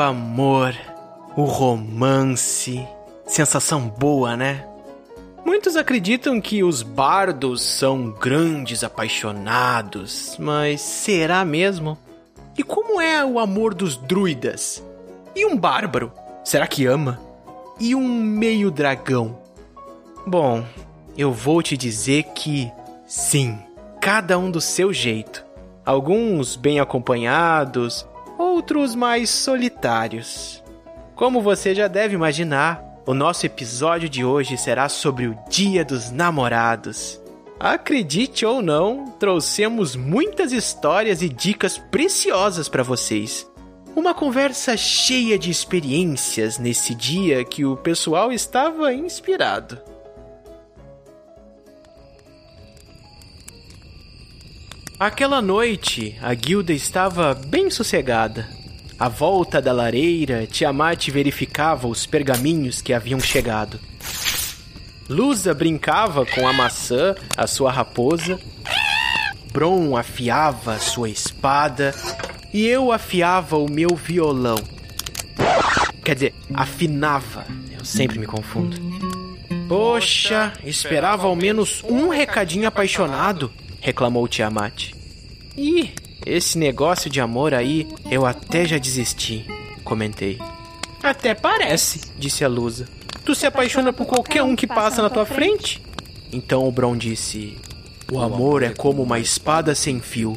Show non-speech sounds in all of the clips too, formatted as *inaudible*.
O amor, o romance. Sensação boa, né? Muitos acreditam que os bardos são grandes apaixonados, mas será mesmo? E como é o amor dos druidas? E um bárbaro? Será que ama? E um meio dragão? Bom, eu vou te dizer que sim, cada um do seu jeito. Alguns bem acompanhados, outros mais solitários. Como você já deve imaginar, o nosso episódio de hoje será sobre o Dia dos Namorados. Acredite ou não, trouxemos muitas histórias e dicas preciosas para vocês. Uma conversa cheia de experiências nesse dia que o pessoal estava inspirado. Aquela noite, a guilda estava bem sossegada. À volta da lareira, Tiamat verificava os pergaminhos que haviam chegado. Lusa brincava com a maçã, a sua raposa. Bron afiava sua espada e eu afiava o meu violão. Quer dizer, afinava. Eu sempre me confundo. Poxa, esperava ao menos um recadinho apaixonado, reclamou Tiamat. Ih, esse negócio de amor aí, eu até já desisti, comentei. Até parece, disse a Lusa. Tu se apaixona por qualquer um que passa na tua frente? Então o Bron disse: O amor é como uma espada sem fio.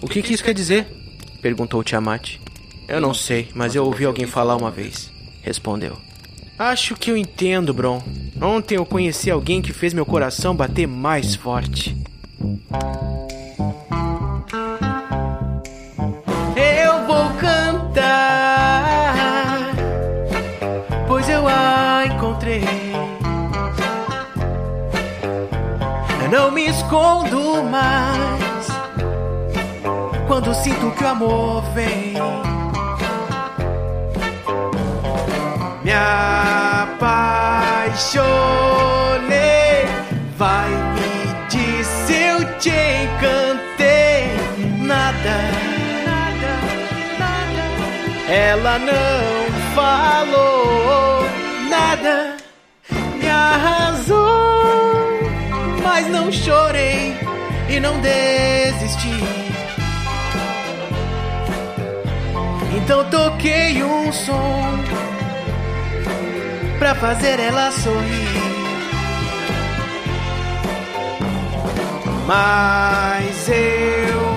O que, que isso quer dizer? perguntou Tiamat. Eu não sei, mas eu ouvi alguém falar uma vez, respondeu. Acho que eu entendo, Bron. Ontem eu conheci alguém que fez meu coração bater mais forte. Eu vou cantar, pois eu a encontrei. Eu não me escondo mais quando sinto que o amor vem. Me apaixonei, Ela não falou nada, me arrasou, mas não chorei e não desisti. Então toquei um som pra fazer ela sorrir. Mas eu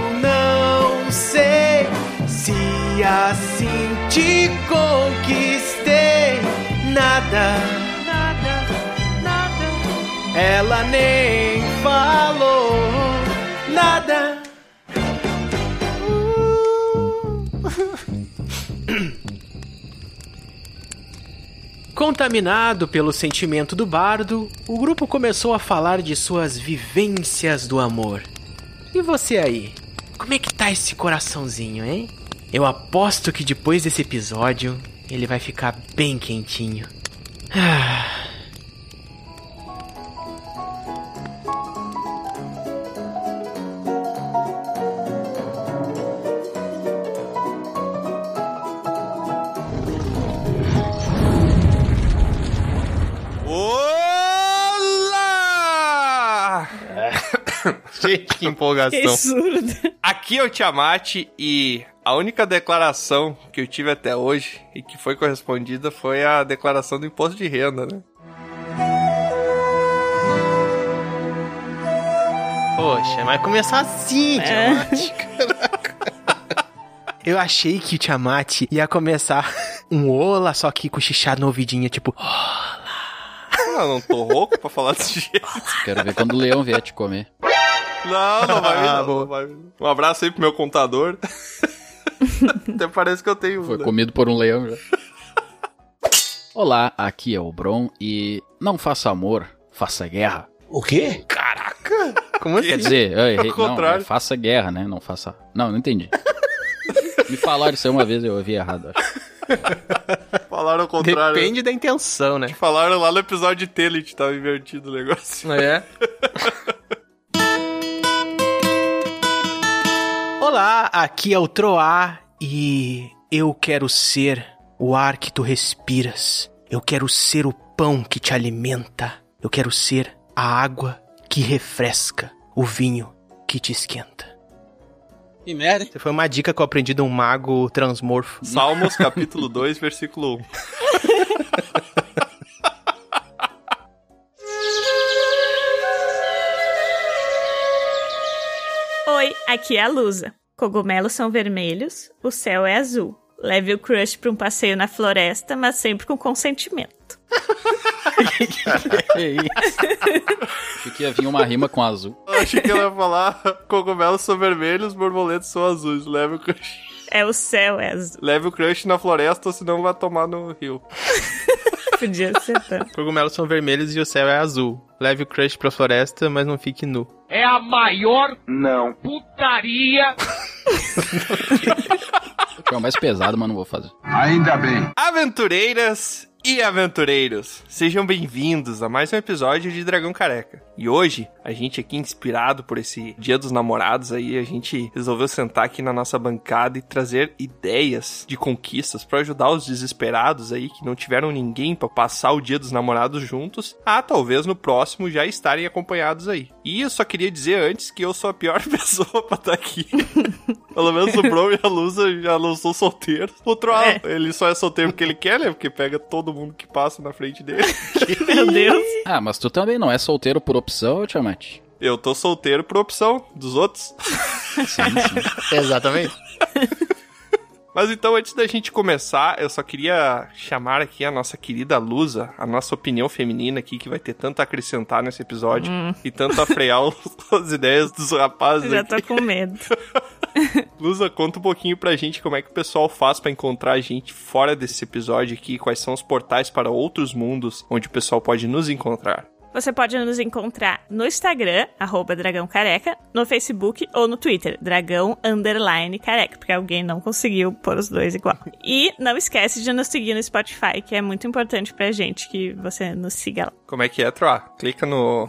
se assim te conquistei. Nada, nada, nada. Ela nem falou nada. Contaminado pelo sentimento do bardo, o grupo começou a falar de suas vivências do amor. E você aí? Como é que tá esse coraçãozinho, hein? Eu aposto que depois desse episódio ele vai ficar bem quentinho. Ah. Olá! *coughs* Gente, que empolgação. Que surdo. Aqui é o Tiamat e a única declaração que eu tive até hoje e que foi correspondida foi a declaração do imposto de renda, né? Poxa, vai começar assim, É. *laughs* Caraca. Eu achei que o Tiamat ia começar *laughs* um ola, só que cochichado no ouvidinho, tipo... Ah, não tô rouco pra falar desse *laughs* jeito. Quero ver quando o leão vier te comer. Não, não vai vir, Ah, não, não vai vir. Um abraço aí pro meu contador. *laughs* Até parece que eu tenho. Foi né? comido por um leão já. *laughs* Olá, aqui é o Bron e não faça amor, faça guerra. O quê? Caraca! Como assim? Quer dizer, eu errei. *laughs* Ao Não, contrário. é faça guerra, né? Não faça. Não, não entendi. Me falaram isso aí uma vez eu ouvi errado, acho. Falaram ao contrário. Depende da intenção, né? Falaram lá no episódio de Telet, tava invertido o negócio. É. Olá, aqui é o Troá E eu quero ser o ar que tu respiras. Eu quero ser o pão que te alimenta. Eu quero ser a água que refresca, o vinho que te esquenta. Que merda. Essa foi uma dica que eu aprendi de um mago transmorfo. Salmos capítulo 2, versículo 1. Oi, aqui é a Lusa. Cogumelos são vermelhos, o céu é azul. Leve o crush pra um passeio na floresta, mas sempre com consentimento. Que *laughs* isso? Achei que ia vir uma rima com azul. Eu achei que ela ia falar cogumelos são vermelhos, borboletas são azuis. Leve o crush, É o céu, é azul. leve o crush na floresta, ou senão vai tomar no rio. *laughs* Podia ser tanto. Cogumelos são vermelhos e o céu é azul. Leve o crush pra floresta, mas não fique nu. é a maior não putaria *laughs* É o mais pesado, mas não vou fazer. ainda bem Aventureiras e aventureiros, sejam bem-vindos a mais um episódio de Dragão Careca. E hoje, a gente aqui inspirado por esse Dia dos Namorados aí, a gente resolveu sentar aqui na nossa bancada e trazer ideias de conquistas pra ajudar os desesperados aí que não tiveram ninguém pra passar o Dia dos Namorados juntos, a talvez no próximo já estarem acompanhados aí. E eu só queria dizer antes que eu sou a pior *laughs* pessoa pra estar aqui. *laughs* Pelo menos o Bro e a Lusa já não são solteiros. O Troll, É. ele só é solteiro porque ele quer, né? Porque pega todo mundo que passa na frente dele. *laughs* *laughs* Meu Deus. Ah, mas tu também não é solteiro por opção, Tiamat? Eu tô solteiro por opção dos outros. Sim, sim. *laughs* Exatamente. Mas então, antes da gente começar, eu só queria chamar aqui a nossa querida Lusa, a nossa opinião feminina aqui, que vai ter tanto a acrescentar nesse episódio e tanto a frear os- as ideias dos rapazes Já aqui. tô com medo. Lusa, conta um pouquinho pra gente como é que o pessoal faz pra encontrar a gente fora desse episódio aqui, quais são os portais para outros mundos onde o pessoal pode nos encontrar. Você pode nos encontrar no Instagram, arroba Dragão Careca, no Facebook ou no Twitter, Dragão Underline Careca, porque alguém não conseguiu pôr os dois igual. *laughs* E não esquece de nos seguir no Spotify, que é muito importante pra gente que você nos siga lá. Como é que é, Troa? Clica no,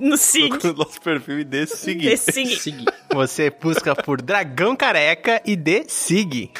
Nos *laughs* siga. no *laughs* nosso perfil e dê seguir. Nos siga. Segui. Você busca por Dragão Careca e dê sigue.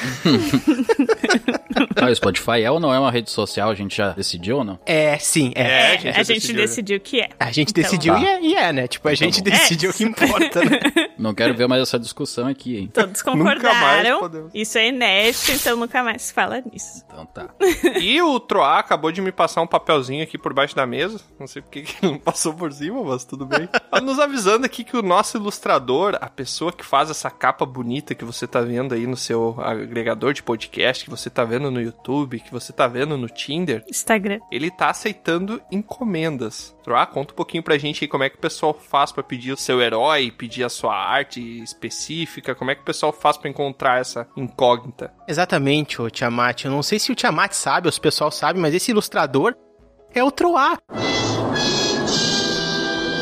Ah, o Spotify é ou não é uma rede social? A gente já decidiu ou não? É, sim, é. É, a gente a gente decidiu, né? Decidiu que é. A gente Então- decidiu Tá. e, é, e é, né? Tipo, a gente bom. decidiu É. o que importa, né? *laughs* Não quero ver mais essa discussão aqui, hein? Todos Nunca mais concordaram. podemos. Isso é inédito, então nunca mais se fala nisso. Então tá. *laughs* E o Troá acabou de me passar um papelzinho aqui por baixo da mesa. Não sei porque que não passou por cima, mas tudo bem. Tá *laughs* Nos avisando aqui que o nosso ilustrador, a pessoa que faz essa capa bonita que você tá vendo aí no seu agregador de podcast, que você tá vendo no YouTube, que você tá vendo no Tinder, Instagram. ele tá aceitando encomendas. Troá, conta um pouquinho pra gente aí como é que o pessoal faz pra pedir o seu herói, pedir a sua arte específica, como é que o pessoal faz pra encontrar essa incógnita. Exatamente, o Tiamat. Eu não sei se o Tiamat sabe ou se o pessoal sabe, mas esse ilustrador é o Troá.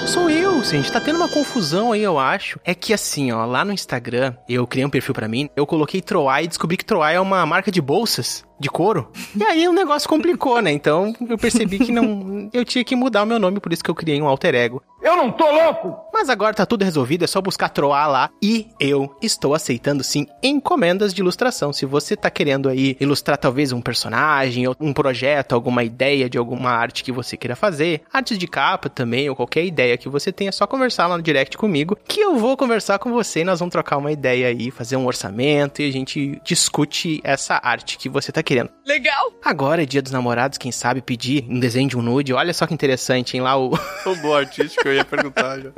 Sou eu, gente tá tendo uma confusão aí, eu acho. É que assim, ó, lá no Instagram, eu criei um perfil pra mim, eu coloquei Troá e descobri que Troá é uma marca de bolsas de couro. E aí o negócio complicou, né? Então eu percebi que não. Eu tinha que mudar o meu nome, por isso que eu criei um alter ego. eu não tô louco Mas agora tá tudo resolvido, é só buscar Troar lá. E eu estou aceitando sim encomendas de ilustração. Se você tá querendo aí ilustrar talvez um personagem, ou um projeto, alguma ideia de alguma arte que você queira fazer, artes de capa também, ou qualquer ideia que você tenha, é só conversar lá no direct comigo, que eu vou conversar com você e nós vamos trocar uma ideia aí, fazer um orçamento e a gente discute essa arte que você tá querendo. Legal! Agora é dia dos namorados, quem sabe pedir um desenho de um nude. Olha só que interessante, hein? Lá o. *laughs* O no artístico, eu ia perguntar já.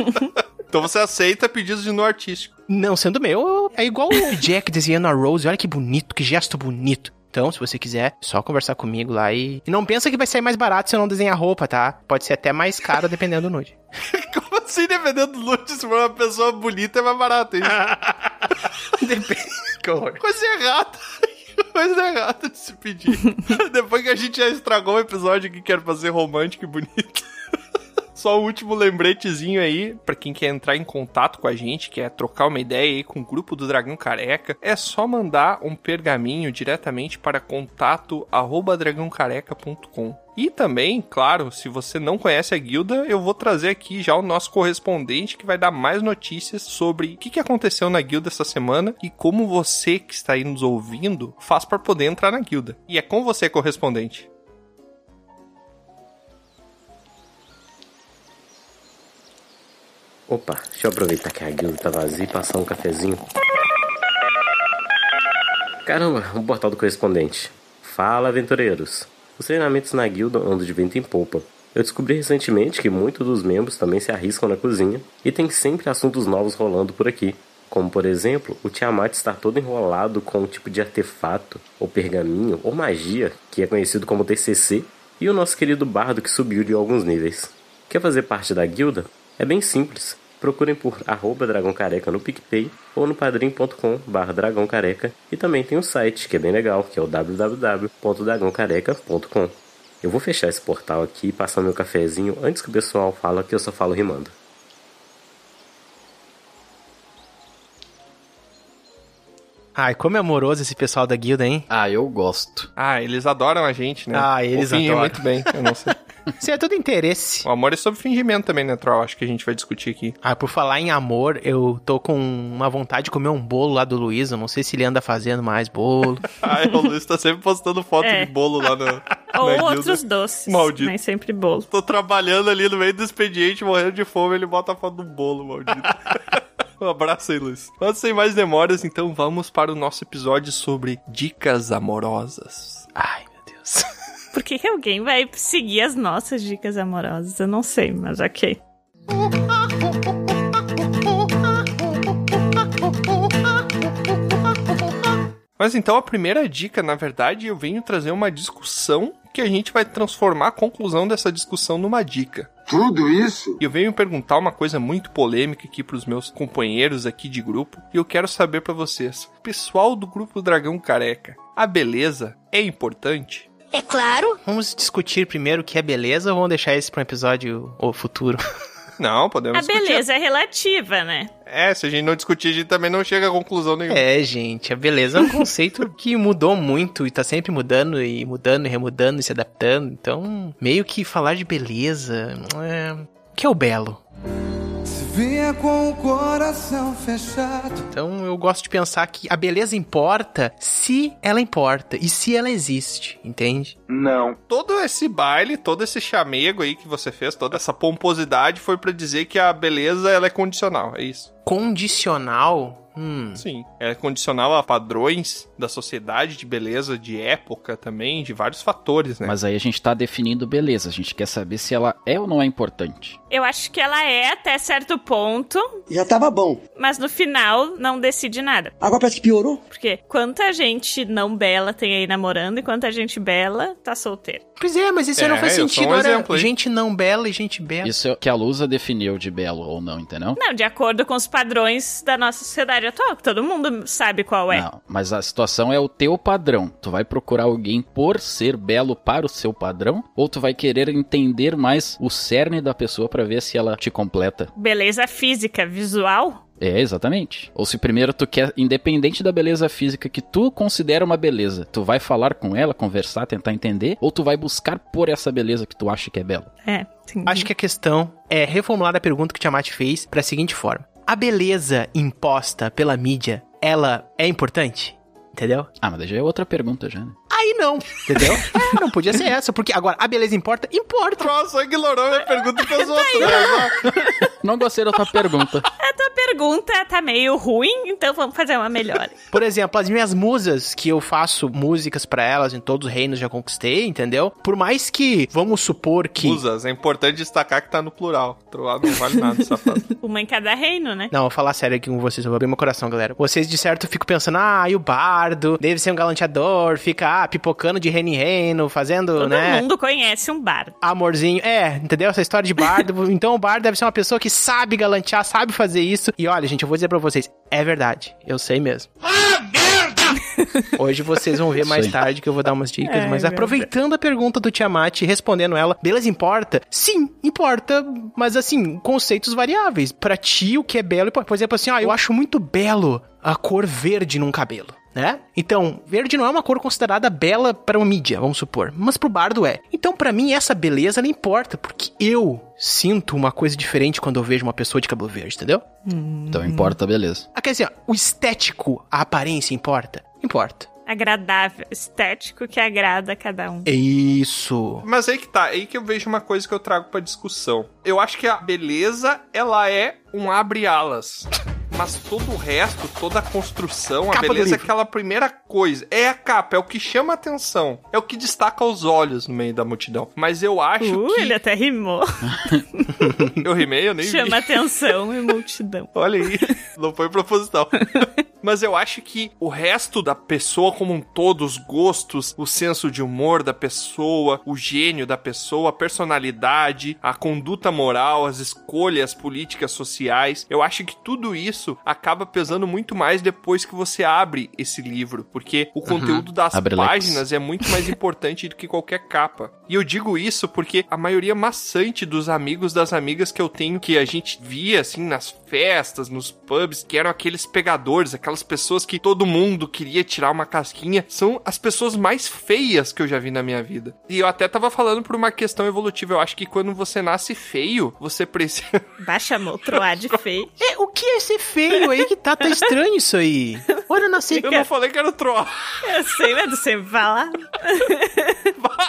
*laughs* então você aceita pedidos de no artístico. Não sendo meu, é igual o Jack desenhando a Rose. Olha que bonito, que gesto bonito. Então, se você quiser, é só conversar comigo lá e... e não pensa que vai sair mais barato se eu não desenhar roupa, tá? Pode ser até mais caro dependendo do nude. *laughs* Como assim, dependendo do loot, se for uma pessoa bonita, é mais barato, hein? Depende. que horror. Coisa errada. *laughs* Coisa errada de se pedir. *laughs* Depois que a gente já estragou o episódio que quer fazer romântico e bonito. Só o último lembretezinho aí, pra quem quer entrar em contato com a gente, quer trocar uma ideia aí com o grupo do Dragão Careca, é só mandar um pergaminho diretamente para contato arroba dragãocareca.com. E também, claro, se você não conhece a guilda, eu vou trazer aqui já o nosso correspondente que vai dar mais notícias sobre o que aconteceu na guilda essa semana e como você que está aí nos ouvindo faz para poder entrar na guilda. E é com você, correspondente. Opa, deixa eu aproveitar que a guilda tá vazia e passar um cafezinho. Caramba, o portal do correspondente. Fala, aventureiros. Os treinamentos na guilda andam de vento em polpa. Eu descobri recentemente que muitos dos membros também se arriscam na cozinha e tem sempre assuntos novos rolando por aqui. Como, por exemplo, o Tiamat estar todo enrolado com um tipo de artefato, ou pergaminho, ou magia, que é conhecido como TCC, e o nosso querido bardo que subiu de alguns níveis. Quer fazer parte da guilda? É bem simples. Procurem por arroba Dragão Careca no PicPay ou no padrim.com barra Dragão Careca e também tem um site que é bem legal, que é o www.dragãocareca.com. Eu vou fechar esse portal aqui e passar meu cafezinho antes que o pessoal fala que eu só falo rimando. Ai, como é amoroso esse pessoal da guilda, hein? Ah, eu gosto. Ah, eles adoram a gente, né? Ah, eles fingem adoram. muito bem, eu não sei. *laughs* Isso é tudo interesse. o amor é sobre fingimento também, né, Troll? Acho que a gente vai discutir aqui. Ah, por falar em amor, eu tô com uma vontade de comer um bolo lá do Luiz. Eu não sei se ele anda fazendo mais bolo. *laughs* Ai, o Luiz tá sempre postando foto É. de bolo lá no, *laughs* Ou na outros doces. Maldito. Mas sempre bolo. Tô trabalhando ali no meio do expediente, morrendo de fome, ele bota a foto do bolo, maldito. *laughs* um abraço aí, Luiz. Mas sem mais demoras, então vamos para o nosso episódio sobre dicas amorosas. Ai, meu Deus. Por que, que alguém vai seguir as nossas dicas amorosas? Eu não sei, mas ok. Mas então a primeira dica, na verdade, eu venho trazer uma discussão que a gente vai transformar a conclusão dessa discussão numa dica. Tudo isso? E eu venho perguntar uma coisa muito polêmica aqui pros meus companheiros aqui de grupo, e eu quero saber pra vocês. Pessoal do grupo Dragão Careca, a beleza é importante? É claro. Vamos discutir primeiro o que é beleza ou vamos deixar isso pra um episódio ou futuro? *laughs* Não, podemos A discutir. beleza é relativa, né? É, se a gente não discutir, a gente também não chega a conclusão nenhuma. É, gente, a beleza é um conceito que mudou muito e tá sempre mudando e mudando e remudando e se adaptando. Então, meio que falar de beleza. É... O que é o belo? Se vinha com o coração fechado. Então eu gosto de pensar que a beleza importa se ela importa e se ela existe, entende? Não. Todo esse baile, todo esse chamego aí que você fez, toda essa pomposidade foi pra dizer que a beleza ela é condicional, é isso. Condicional? Hum. Sim, é condicional a padrões da sociedade de beleza, de época também, de vários fatores, né? Mas aí a gente tá definindo beleza. A gente quer saber se ela é ou não é importante. Eu acho que ela é até certo ponto, Já tava bom. mas no final não decide nada. Agora parece que piorou. Porque quanta gente não bela tem aí namorando e quanta gente bela tá solteira. Pois é, mas isso aí não É, faz sentido. um Era exemplo gente não bela e gente bela. Isso é o que a Lusa definiu de belo ou não, entendeu? Não, de acordo com os padrões da nossa sociedade atual, que todo mundo sabe qual é. Não, mas a situação é o teu padrão. Tu vai procurar alguém por ser belo para o seu padrão? Ou tu vai querer entender mais o cerne da pessoa pra ver se ela te completa? Beleza física, visual, É, exatamente. Ou se primeiro tu quer, independente da beleza física que tu considera uma beleza, tu vai falar com ela, conversar, tentar entender, ou tu vai buscar por essa beleza que tu acha que é bela. é. entendi. Acho que a questão é reformular a pergunta que o Tiamat fez pra seguinte forma: A beleza imposta pela mídia, ela é importante? Entendeu? Ah, mas já é outra pergunta já, né? Aí não, entendeu? *laughs* É, não podia ser essa, porque agora a beleza importa? Importa. Nossa, só ignorou minha pergunta e fez outra. né? Não gostei da tua pergunta. *laughs* A tua pergunta tá meio ruim, então vamos fazer uma melhor. Por exemplo, as minhas musas, que eu faço músicas pra elas em todos os reinos já conquistei, entendeu? Por mais que, vamos supor que. Musas, é importante destacar que tá no plural. Troado não vale nada, *laughs* safado. Uma em cada reino, né? Não, vou falar sério aqui com vocês, eu vou abrir meu coração, galera. Vocês de certo ficam pensando, ah, e o bardo, deve ser um galanteador, fica ah, pipocando de reino em reino, fazendo, Todo né? mundo conhece um bardo. Amorzinho, é, entendeu? Essa história de bardo. *laughs* então o bardo deve ser uma pessoa que sabe galantear, sabe fazer isso. E olha, gente, eu vou dizer pra vocês, é verdade. Eu sei mesmo. *laughs* Hoje vocês vão ver mais Sim. tarde que eu vou dar umas dicas, Ai, mas meu aproveitando a pergunta do Tiamat e respondendo ela, beleza importa? Sim, importa, mas assim, conceitos variáveis. Pra ti, o que é belo, por exemplo, assim, ó, eu acho muito belo a cor verde num cabelo. Né? Então, verde não é uma cor considerada bela para uma mídia, vamos supor, mas pro bardo é. Então, pra mim, essa beleza não importa, porque eu sinto uma coisa diferente quando eu vejo uma pessoa de cabelo verde, entendeu? Então importa, beleza. Ah, quer dizer, ó, o estético, a aparência importa? Importa. Agradável, estético que agrada a cada um. Isso. Mas aí que tá, aí que eu vejo uma coisa que eu trago pra discussão. Eu acho que a beleza, ela é um abre-alas. *laughs* Mas todo o resto, toda a construção, a Capa do beleza é aquela primeira coisa. É a capa, é o que chama a atenção. É o que destaca os olhos no meio da multidão. Mas eu acho Uh, que. ele até rimou. *laughs* Eu rimei, eu nem vi. Chama atenção e multidão. *laughs* Olha aí, não foi proposital. *laughs* Mas eu acho que o resto da pessoa como um todo, os gostos, o senso de humor da pessoa, o gênio da pessoa, a personalidade, a conduta moral, as escolhas políticas sociais, eu acho que tudo isso acaba pesando muito mais depois que você abre esse livro, porque o conteúdo das Abre páginas é muito mais importante do que qualquer capa. E eu digo isso porque a maioria maçante dos amigos das amigas que eu tenho, que a gente via assim nas festas, nos pubs, que eram aqueles pegadores, aquelas pessoas que todo mundo queria tirar uma casquinha, são as pessoas mais feias que eu já vi na minha vida. E eu até tava falando por uma questão evolutiva, eu acho que quando você nasce feio, você precisa *laughs* Baixa chamou Troá de feio. É, o que é ser feio aí que tá? Tá estranho isso aí. Olha, eu nasci. Eu não falei que era o troll. Eu sei, mas sempre fala. *laughs*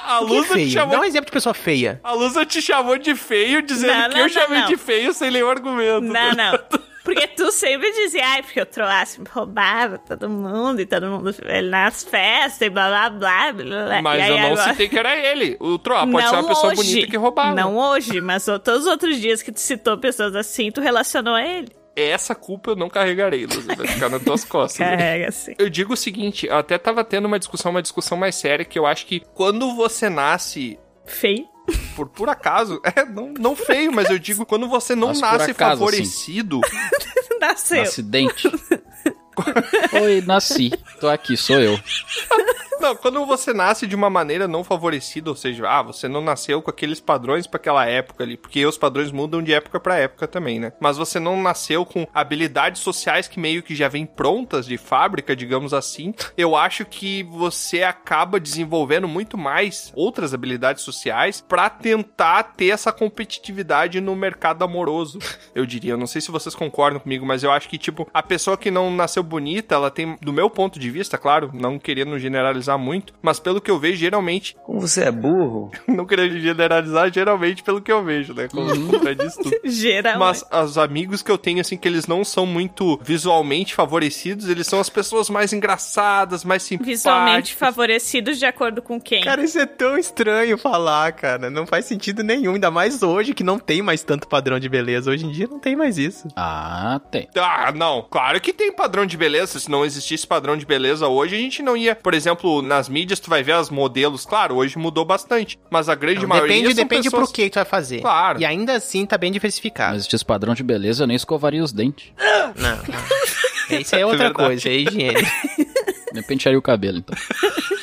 A que é? Chamou Dá um exemplo de pessoa feia. A Lusa te chamou de feio, dizendo Não, que não, eu não, chamei não. de feio sem nenhum argumento. Não, não. *laughs* Porque tu sempre dizia, ai, porque o Troá sempre roubava todo mundo e todo mundo ele nas festas e blá blá blá blá blá. Mas E aí eu não agora- citei que era ele. O Troá pode ser Não uma pessoa hoje. bonita que roubava. Não hoje, mas o- todos os outros dias que tu citou pessoas assim, tu relacionou a ele. Essa culpa eu não carregarei, Lusa. Vai ficar nas tuas costas. né? Carrega assim. Eu digo o seguinte, eu até tava tendo uma discussão, uma discussão mais séria, que eu acho que quando você nasce Feio. por por acaso, *laughs* é, não, não feio, mas eu digo quando você não Mas nasce acaso, favorecido, *laughs* Nasceu. Acidente. *laughs* Oi, nasci. Tô aqui, sou eu. Não, quando você nasce de uma maneira não favorecida, ou seja, ah, você não nasceu com aqueles padrões pra aquela época ali, porque os padrões mudam de época pra época também, né? Mas você não nasceu com habilidades sociais que meio que já vêm prontas de fábrica, digamos assim. Eu acho que você acaba desenvolvendo muito mais outras habilidades sociais pra tentar ter essa competitividade no mercado amoroso. Eu diria, eu não sei se vocês concordam comigo, mas eu acho que tipo, a pessoa que não nasceu bonita, ela tem, do meu ponto de vista, claro, não querendo generalizar muito, mas pelo que eu vejo, geralmente, *laughs* Como você é burro? não querendo generalizar, geralmente pelo que eu vejo, né? Como contradiz tudo. *laughs* Geralmente. Mas os amigos que eu tenho, assim, que eles não são muito visualmente favorecidos, eles são as pessoas mais engraçadas, mais simpáticas. Visualmente favorecidos de acordo com quem? Cara, isso é tão estranho falar, cara. Não faz sentido nenhum. Ainda mais hoje que não tem mais tanto padrão de beleza. Hoje em dia não tem mais isso. Ah, tem. Ah, não. Claro que tem padrão de beleza. Se não existisse padrão de beleza hoje, a gente não ia. Por exemplo, nas mídias, tu vai ver as modelos. Claro, hoje mudou bastante. Mas a grande Não, maioria. depende são depende pessoas... pro que tu vai fazer. Claro. E ainda assim tá bem diversificado. Mas existisse padrão de beleza, eu nem escovaria os dentes. Não, não. *laughs* Isso aí é outra verdade. coisa, é higiene. Nem pentearia o cabelo, então.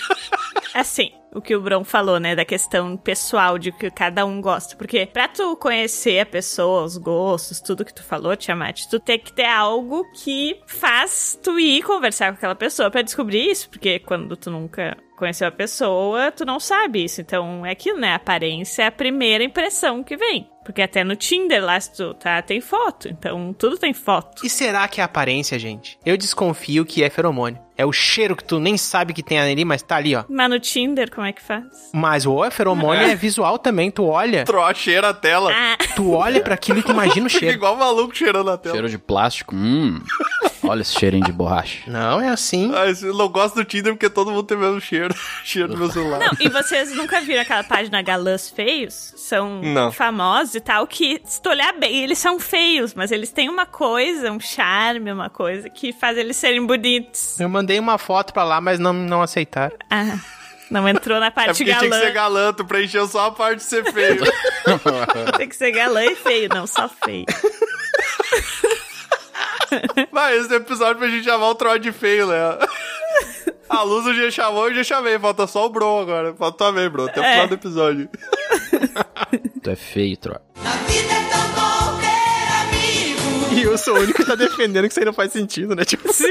*laughs* Assim, o que o Bron falou, né, da questão pessoal de que cada um gosta. Porque pra tu conhecer a pessoa, os gostos, tudo que tu falou, Tiamat, tu tem que ter algo que faz tu ir conversar com aquela pessoa pra descobrir isso. Porque quando tu nunca conheceu a pessoa, tu não sabe isso. Então é aquilo, né? A aparência é a primeira impressão que vem. Porque até no Tinder lá, se tu tá, tem foto. Então tudo tem foto. E será que é aparência, gente? Eu desconfio que é feromônio. É o cheiro que tu nem sabe que tem ali, mas tá ali, ó. Mas no Tinder, como é que faz? Mas o feromônio *laughs* é visual também. Tu olha, Troa, cheira a tela. Ah, tu olha pra aquilo e tu imagina o Fica *laughs* cheiro. igual maluco cheirando a tela. Cheiro de plástico, hum. Olha esse cheirinho de borracha. Não, é assim. Ah, eu não gosto do Tinder porque todo mundo tem o mesmo cheiro. *laughs* cheiro do meu celular. Não, e vocês nunca viram aquela página Galãs Feios? São Não. famosos e tal, que se tu olhar bem, eles são feios, mas eles têm uma coisa, um charme, uma coisa que faz eles serem bonitos. Eu mandei uma foto pra lá, mas não, não aceitaram. Ah, não entrou na É parte porque tinha que galã. ser galã, tu preencheu só a parte de ser feio. *laughs* Tem que ser galã e feio, não só feio. *laughs* Mas esse episódio pra gente chamar o Troll de feio, né? A luz o G chamou e o G chamei. Falta só o Bro agora. Falta também, Bro. Até o É. final do episódio. *laughs* Tu é feio, Troa. E eu sou o único que tá defendendo que isso aí não faz sentido, né? Tipo, Sim.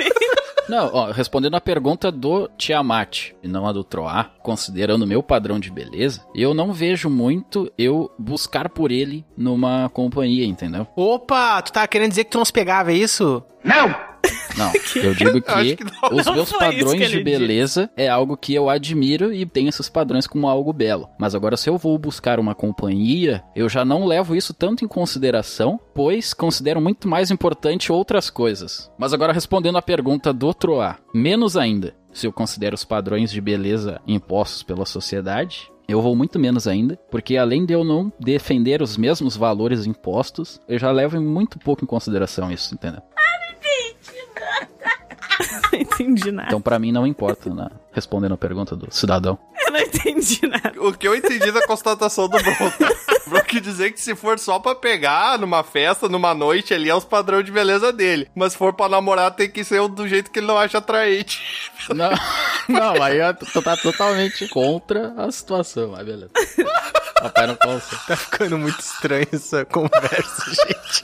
Não, ó, respondendo a pergunta do Tiamat e não a do Troá, considerando o meu padrão de beleza, eu não vejo muito eu buscar por ele numa companhia, entendeu? opa, tu tá querendo dizer que tu não se pegava, é isso? Não! Não, *laughs* eu digo que, Acho que não. os Não meus padrões de ele disse. beleza é algo que eu admiro e tenho esses padrões como algo belo. Mas agora, se eu vou buscar uma companhia, eu já não levo isso tanto em consideração, pois considero muito mais importante outras coisas. Mas agora, respondendo a pergunta do Troá, menos ainda, se eu considero os padrões de beleza impostos pela sociedade. Eu vou muito menos ainda, porque além de eu não defender os mesmos valores impostos, eu já levo muito pouco em consideração isso, entendeu? Entendi nada. Então, pra mim, não importa, né? Respondendo a pergunta do cidadão. Eu não entendi nada. O que eu entendi da constatação do Bro. tá? O Bro quis dizer que se for só pra pegar numa festa, numa noite, ali é os padrões de beleza dele. Mas se for pra namorar, tem que ser do jeito que ele não acha atraente. Não, *laughs* não aí eu- tu tá totalmente contra a situação, mas beleza. Papai não consegue. Tá ficando muito estranho essa conversa, *laughs* gente.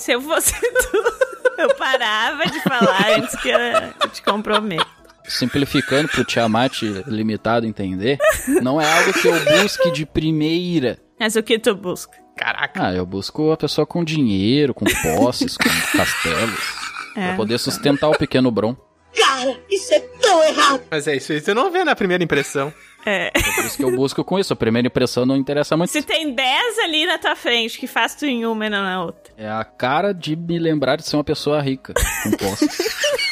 Se eu fosse *laughs* tu, eu parava de falar antes que eu eu te comprometo. Simplificando pro Tiamat limitado entender, não é algo que eu busque de primeira. Mas o que tu busca? Caraca. Ah, eu busco a pessoa com dinheiro, com posses, com *laughs* castelos, É. pra poder sustentar o pequeno Bron. Mas é isso aí, você não vê na primeira impressão. É. É por isso que eu busco com isso. A primeira impressão não interessa muito. Se tem 10 ali na tua frente, que faz tu em uma e não na outra. É a cara de me lembrar de ser uma pessoa rica, com posses. *laughs*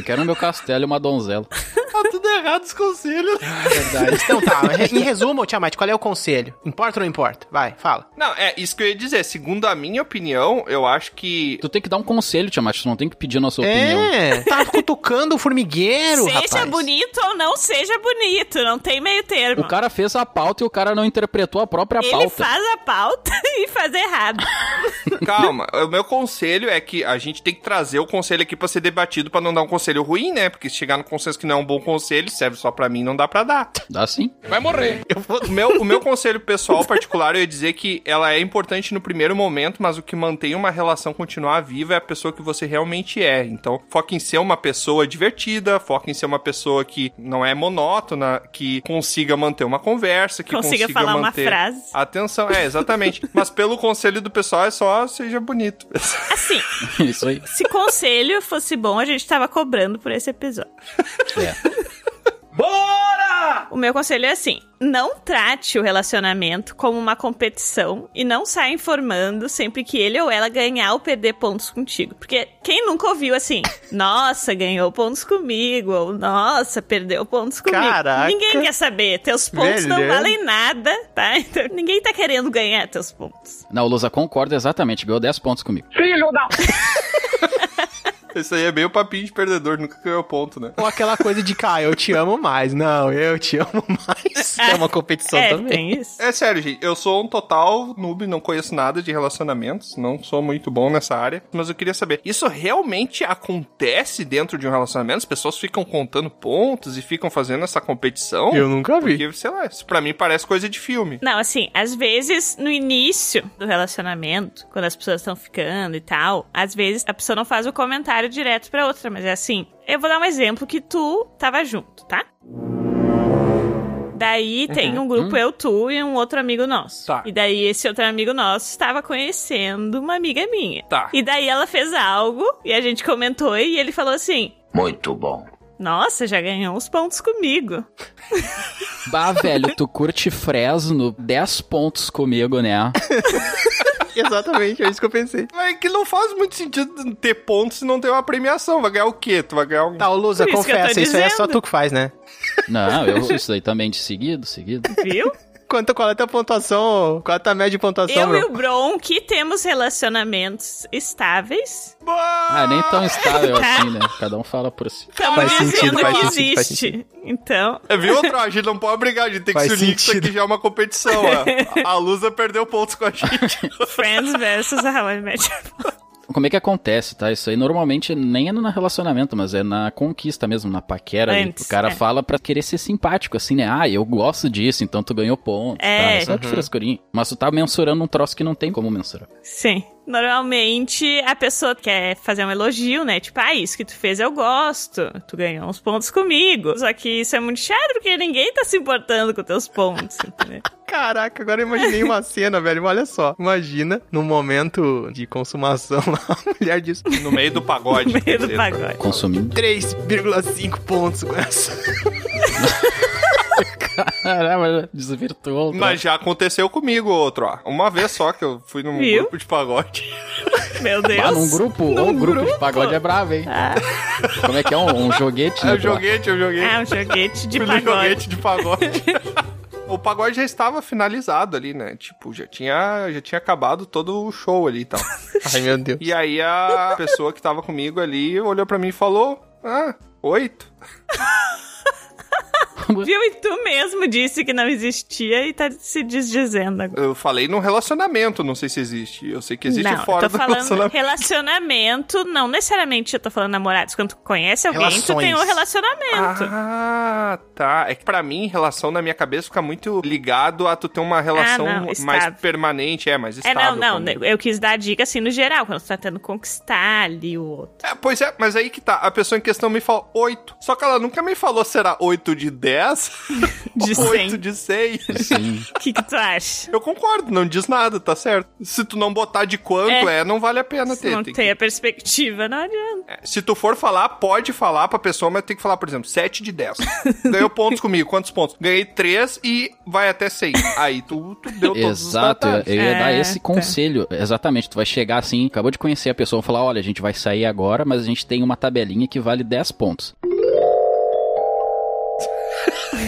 eu quero o meu castelo e uma donzela. Tá *laughs* tudo errado os conselhos. Verdade. Então tá, *laughs* em resumo, Tiamat, qual é o conselho? Importa ou não importa? Vai, fala. Não, é isso que eu ia dizer. Segundo a minha opinião, eu acho que. Tu tem que dar um conselho, Tiamat, tu não tem que pedir a nossa opinião. É, tá cutucando o formigueiro, seja rapaz. bonito ou não seja bonito, não tem meio termo. O cara fez a pauta e o cara não interpretou a própria Ele pauta. faz a pauta *laughs* e faz errado. *laughs* Calma, o meu conselho é que a gente tem que trazer o conselho aqui pra ser debatido pra não dar um conselho ruim, né? Porque se chegar no consenso que não é um bom conselho, serve só pra mim, não dá pra dar. Dá sim. Vai morrer. O meu, o meu conselho pessoal particular, eu ia dizer que ela é importante no primeiro momento, mas o que mantém uma relação continuar viva é a pessoa que você realmente é. Então, foca em ser uma pessoa divertida, foca em ser uma pessoa que não é monótona, que consiga manter uma conversa, que Consiga consiga, falar uma manter frase. atenção. É, exatamente. *laughs* mas pelo conselho do pessoal é só seja bonito. Assim, *laughs* Isso aí. se conselho fosse bom, a gente tava cobrando por esse episódio. É. Bora! O meu conselho é assim: não trate o relacionamento como uma competição e não saia informando sempre que ele ou ela ganhar ou perder pontos contigo. Porque quem nunca ouviu assim, *laughs* nossa, ganhou pontos comigo, ou nossa, perdeu pontos comigo. Caraca. Ninguém quer saber. Teus pontos não valem nada, tá? Então ninguém tá querendo ganhar teus pontos. Não, o Lusa concorda exatamente, ganhou 10 pontos comigo. Filho da... *laughs* Isso aí é meio papinho de perdedor, nunca ganhou ponto, né? Ou aquela coisa de, cara, eu te amo mais. Não, eu te amo *laughs* mais. É uma competição é, também. tem isso. É sério, gente. Eu sou um total noob, não conheço nada de relacionamentos, não sou muito bom nessa área. Mas eu queria saber, isso realmente acontece dentro de um relacionamento? As pessoas ficam contando pontos e ficam fazendo essa competição? Eu nunca vi. Porque, sei lá, isso pra mim parece coisa de filme. Não, assim, às vezes no início do relacionamento, quando as pessoas estão ficando e tal, às vezes a pessoa não faz o comentário direto pra outra, mas é assim. Eu vou dar um exemplo que tu tava junto, tá? Daí tem um grupo, eu, tu e um outro amigo nosso. Tá. E daí esse outro amigo nosso estava conhecendo uma amiga minha. Tá. E daí ela fez algo e a gente comentou e ele falou assim: Muito bom. Nossa, já ganhou uns pontos comigo. Bah, velho, tu curte Fresno, 10 pontos comigo, né? *laughs* *laughs* Exatamente, é isso que eu pensei. Mas que não faz muito sentido ter pontos se não tem uma premiação. Vai ganhar o quê? Tu vai ganhar um... Tá, Lusa, Por isso confessa, isso aí é só tu que faz, né? Não, eu isso aí também de seguido, seguido. Viu? Quanto, qual é a tua pontuação? Qual é a tua média de pontuação, eu e bro? o Bron, que temos relacionamentos estáveis, Ah, nem tão estável assim, né? Cada um fala por si. estamos Faz dizendo sentido, faz que sentido, faz existe. Então, É, viu, outro? A gente não pode brigar, a gente tem que Faz se unir, que isso sentido. aqui já é uma competição. ó. *laughs* A Lusa perdeu pontos com a gente. Friends versus How I Met Your Mother. Como é que acontece, tá? Isso aí normalmente nem é no relacionamento, mas é na conquista mesmo, na paquera. Antes, o cara é. fala pra querer ser simpático, assim, né? Ah, eu gosto disso, então tu ganhou pontos. É. Tá? Só que frescurinha. Mas tu tá mensurando um troço que não tem como mensurar. Sim. Normalmente a pessoa quer fazer um elogio, né? Tipo, ah, isso que tu fez eu gosto. Tu ganhou uns pontos comigo. Só que isso é muito chato porque ninguém tá se importando com teus pontos, entendeu? *laughs* Caraca, agora eu imaginei uma cena, velho. Olha só. Imagina, num momento de consumação lá, *laughs* a mulher diz No meio do pagode. No meio do pagode. Consumindo. 3,5 pontos com essa. *laughs* Caramba, desvirtuou. o Mas já aconteceu comigo outro, ó. Uma vez só que eu fui num Viu? grupo de pagode. *laughs* Meu Deus. Ah, num grupo? Num o grupo, de grupo? pagode é bravo, hein? Como é que é? Um, um joguete? né, *laughs* É Bro? joguete, eu joguei. Ah, um joguete de Fui *laughs* no pagode. joguete de pagode. O pagode já estava finalizado ali, né? Tipo, já tinha, já tinha acabado todo o show ali e tal. Ai, meu Deus. E aí a pessoa que tava comigo ali olhou pra mim e falou: Ah, oito. *laughs* Viu? E tu mesmo disse que não existia e tá se desdizendo agora. Eu falei num relacionamento, não sei se existe. Eu sei que existe não, fora do falando relacionamento. relacionamento, não necessariamente eu tô falando namorados. Quando tu conhece alguém, tu Relações. tem um relacionamento. Ah, tá. É que pra mim, relação na minha cabeça fica muito ligado a tu ter uma relação não, mais permanente, é, mais é, estável. não, não. quando- Eu quis dar a dica assim no geral, quando tu tá tentando conquistar ali o outro. É, pois é, mas aí que tá. A pessoa em questão me falou 8. Só que ela nunca me falou se era 8 de 10 *laughs* De ou 100. 8 de 6. Sim. O que, que tu acha? Eu concordo, não diz nada, tá certo. Se tu não botar de quanto é, É. não vale a pena Se ter. não tem tem que- a perspectiva, não adianta. é, Se tu for falar, pode falar pra pessoa, mas tem que falar, por exemplo, 7 de 10. *laughs* Ganhou pontos comigo, quantos pontos? Ganhei 3 e vai até 6. Aí tu, tu deu todos Exato, os eu, ia É, dar esse tá. conselho. Exatamente, tu vai chegar assim, acabou de conhecer a pessoa, falar, olha, a gente vai sair agora, mas a gente tem uma tabelinha que vale 10 pontos.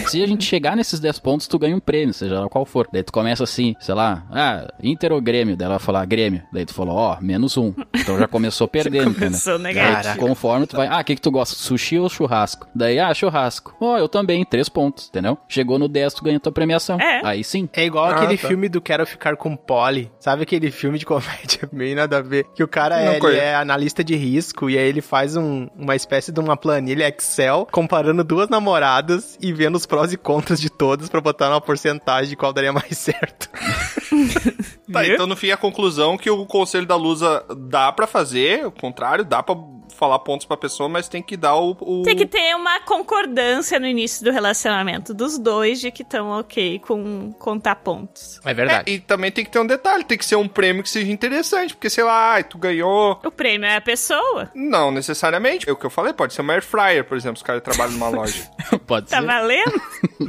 Se a gente chegar nesses 10 pontos, tu ganha um prêmio, seja lá qual for. Daí tu começa assim, sei lá, ah, Inter ou Grêmio? Daí ela vai falar Grêmio. Daí tu falou, ó, menos um. Então já começou *laughs* perdendo, entendeu? Começou Daí, negativo. Conforme tu vai, ah, o que que tu gosta? Sushi ou churrasco? Daí, ah, churrasco. Ó, eu também, 3 pontos, entendeu? Chegou no 10, tu ganha tua premiação. É. Aí sim. É igual Ah, aquele tá. filme do Quero Ficar com Polly. Sabe aquele filme de comédia *laughs* meio nada a ver? Que o cara é, ele é analista de risco e aí ele faz um- uma espécie de uma planilha Excel comparando duas namoradas e vendo os prós e contras de todas pra botar uma porcentagem de qual daria mais *laughs* certo. Tá, Viu? então no fim a conclusão que o conselho da Lusa dá pra fazer, o contrário, dá pra falar pontos pra pessoa, mas tem que dar o. o- Tem que ter uma concordância no início do relacionamento dos dois de que estão ok com contar pontos. É É, verdade. e também tem que ter um detalhe, tem que ser um prêmio que seja interessante, porque sei lá, ai, tu ganhou. O prêmio é a pessoa. Não necessariamente. É o que eu falei, pode ser uma air fryer, por exemplo, se o cara trabalha numa *laughs* loja. Pode Tá ser. valendo? *laughs*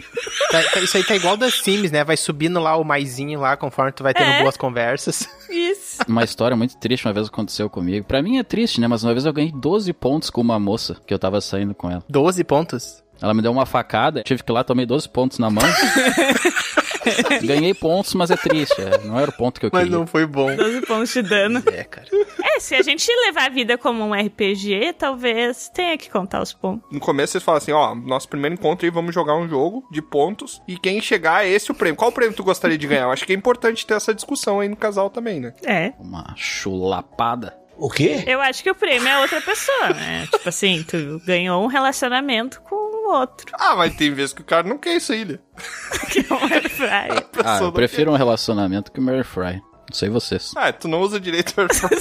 Tá- tá- isso aí tá igual das Sims, né? Vai subindo lá o maisinho lá conforme tu vai tendo É. boas conversas. Isso. Uma história muito triste uma vez aconteceu comigo. Pra mim é triste, né? Mas uma vez eu ganhei 12 pontos com uma moça que eu tava saindo com ela. 12 pontos. Ela me deu uma facada, tive que ir lá, tomei 12 pontos na mão. *laughs* Ganhei pontos, mas é triste. é, não era o ponto que eu Mas queria. não foi bom. 12 pontos de dano. É, cara. É, se a gente levar a vida como um RPG, talvez tenha que contar os pontos. No começo vocês falam assim, ó, nosso primeiro encontro aí, vamos jogar um jogo de pontos, e quem chegar é esse o prêmio. Qual prêmio tu gostaria de ganhar? Eu acho que é importante ter essa discussão aí no casal também, né? É. Uma chulapada. O quê? Eu acho que o prêmio é outra pessoa, né? *laughs* tipo assim, tu ganhou um relacionamento com o outro. Ah, mas tem vezes que o cara não quer isso aí, né? *laughs* Que é um air fryer. *laughs* Ah, eu prefiro um relacionamento que o Mary Fry. Não sei vocês. Ah, tu não usa direito o air fryer.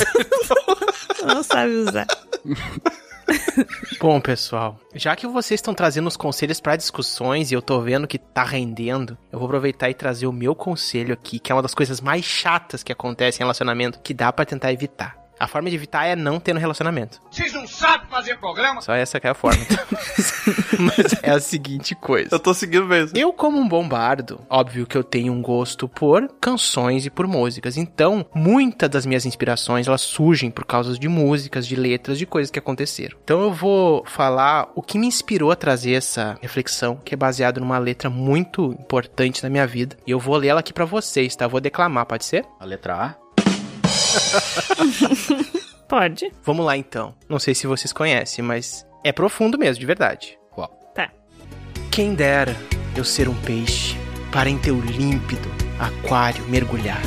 Tu não sabe usar. Bom, pessoal, já que vocês estão trazendo os conselhos para discussões e eu tô vendo que tá rendendo, eu vou aproveitar e trazer o meu conselho aqui, que é uma das coisas mais chatas que acontecem em relacionamento, que dá pra tentar evitar. A forma de evitar é não ter no relacionamento. Vocês não sabem fazer programa? Só essa que é a forma. *laughs* Mas é a seguinte coisa. Eu tô seguindo mesmo. Eu, como um bom bardo, óbvio que eu tenho um gosto por canções e por músicas. Então, muitas das minhas inspirações, elas surgem por causa de músicas, de letras, de coisas que aconteceram. Então, eu vou falar o que me inspirou a trazer essa reflexão, que é baseado numa letra muito importante na minha vida. E eu vou ler ela aqui pra vocês, tá? Eu vou declamar, pode ser? A letra A? *laughs* Pode. Vamos lá, então. Não sei se vocês conhecem, mas é profundo mesmo, de verdade. Qual? Tá. Quem dera eu ser um peixe para em teu límpido aquário mergulhar,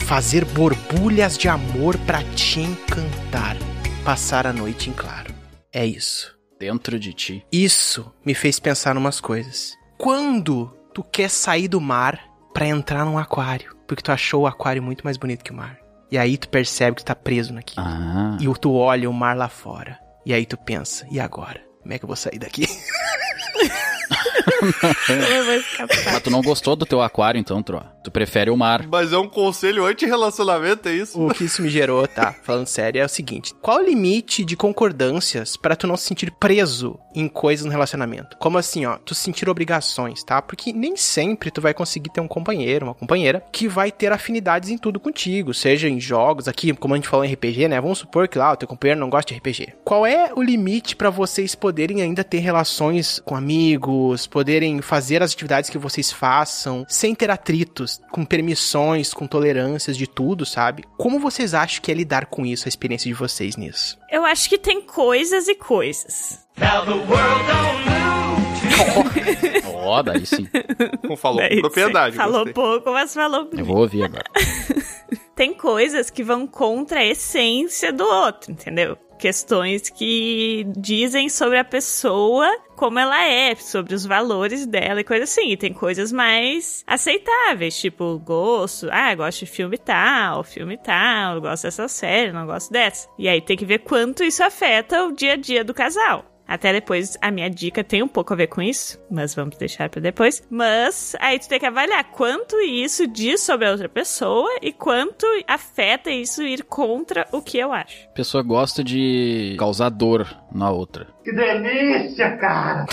fazer borbulhas de amor pra te encantar, passar a noite em claro. É isso. Dentro de ti. Isso me fez pensar numas coisas. Quando tu quer sair do mar pra entrar num aquário, porque tu achou o aquário muito mais bonito que o mar. E aí tu percebe que tu tá preso naquilo. Ah. E tu olha o mar lá fora. E aí tu pensa, e agora? Como é que eu vou sair daqui? *laughs* *laughs* Eu vou escapar. Mas tu não gostou do teu aquário, então, Tro? Tu prefere o mar. Mas é um conselho anti-relacionamento, é isso? O que isso me gerou, tá? Falando sério, é o seguinte: qual o limite de concordâncias pra tu não se sentir preso em coisas no relacionamento? Como assim, ó, tu sentir obrigações, tá? Porque nem sempre tu vai conseguir ter um companheiro, uma companheira que vai ter afinidades em tudo contigo, seja em jogos, aqui, como a gente falou em RPG, né? Vamos supor que lá o teu companheiro não gosta de RPG. Qual é o limite pra vocês poderem ainda ter relações com amigos, poderem fazer as atividades que vocês façam sem ter atritos, com permissões, com tolerâncias de tudo, sabe? Como vocês acham que é lidar com isso, a experiência de vocês nisso? Eu acho que tem coisas e coisas. Ó, daí *laughs* sim. Falou Daí com propriedade. Falou gostei. pouco, mas falou Eu bonito. vou ouvir agora. *laughs* Tem coisas que vão contra a essência do outro, entendeu? Questões que dizem sobre a pessoa como ela é, sobre os valores dela e coisa assim. E tem coisas mais aceitáveis, tipo gosto. Ah, gosto de filme tal, filme tal, gosto dessa série, não gosto dessa. E aí tem que ver quanto isso afeta o dia a dia do casal. Até depois, a minha dica tem um pouco a ver com isso, mas vamos deixar pra depois. Mas aí tu tem que avaliar quanto isso diz sobre a outra pessoa e quanto afeta isso ir contra o que eu acho. A pessoa gosta de causar dor na outra. Que delícia, cara!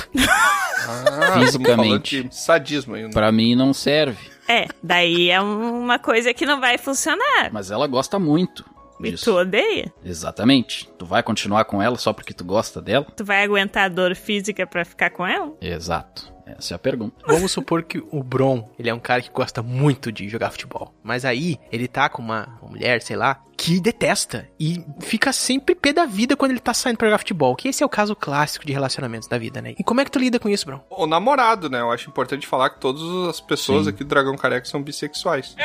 Ah, Fisicamente. Sadismo ainda. Pra mim não serve. É, daí é uma coisa que não vai funcionar. Mas ela gosta muito E tu odeia? Exatamente. Tu vai continuar com ela só porque tu gosta dela? Tu vai aguentar a dor física pra ficar com ela? Exato. Essa é a pergunta. Vamos supor que o Bron, ele é um cara que gosta muito de jogar futebol. Mas aí, ele tá com uma, uma mulher, sei lá, que detesta. E fica sempre pé da vida quando ele tá saindo pra jogar futebol. Que esse é o caso clássico de relacionamentos da vida, né? E como é que tu lida com isso, Bron? O namorado, né? Eu acho importante falar que todas as pessoas Sim. aqui do Dragão Careca são bissexuais.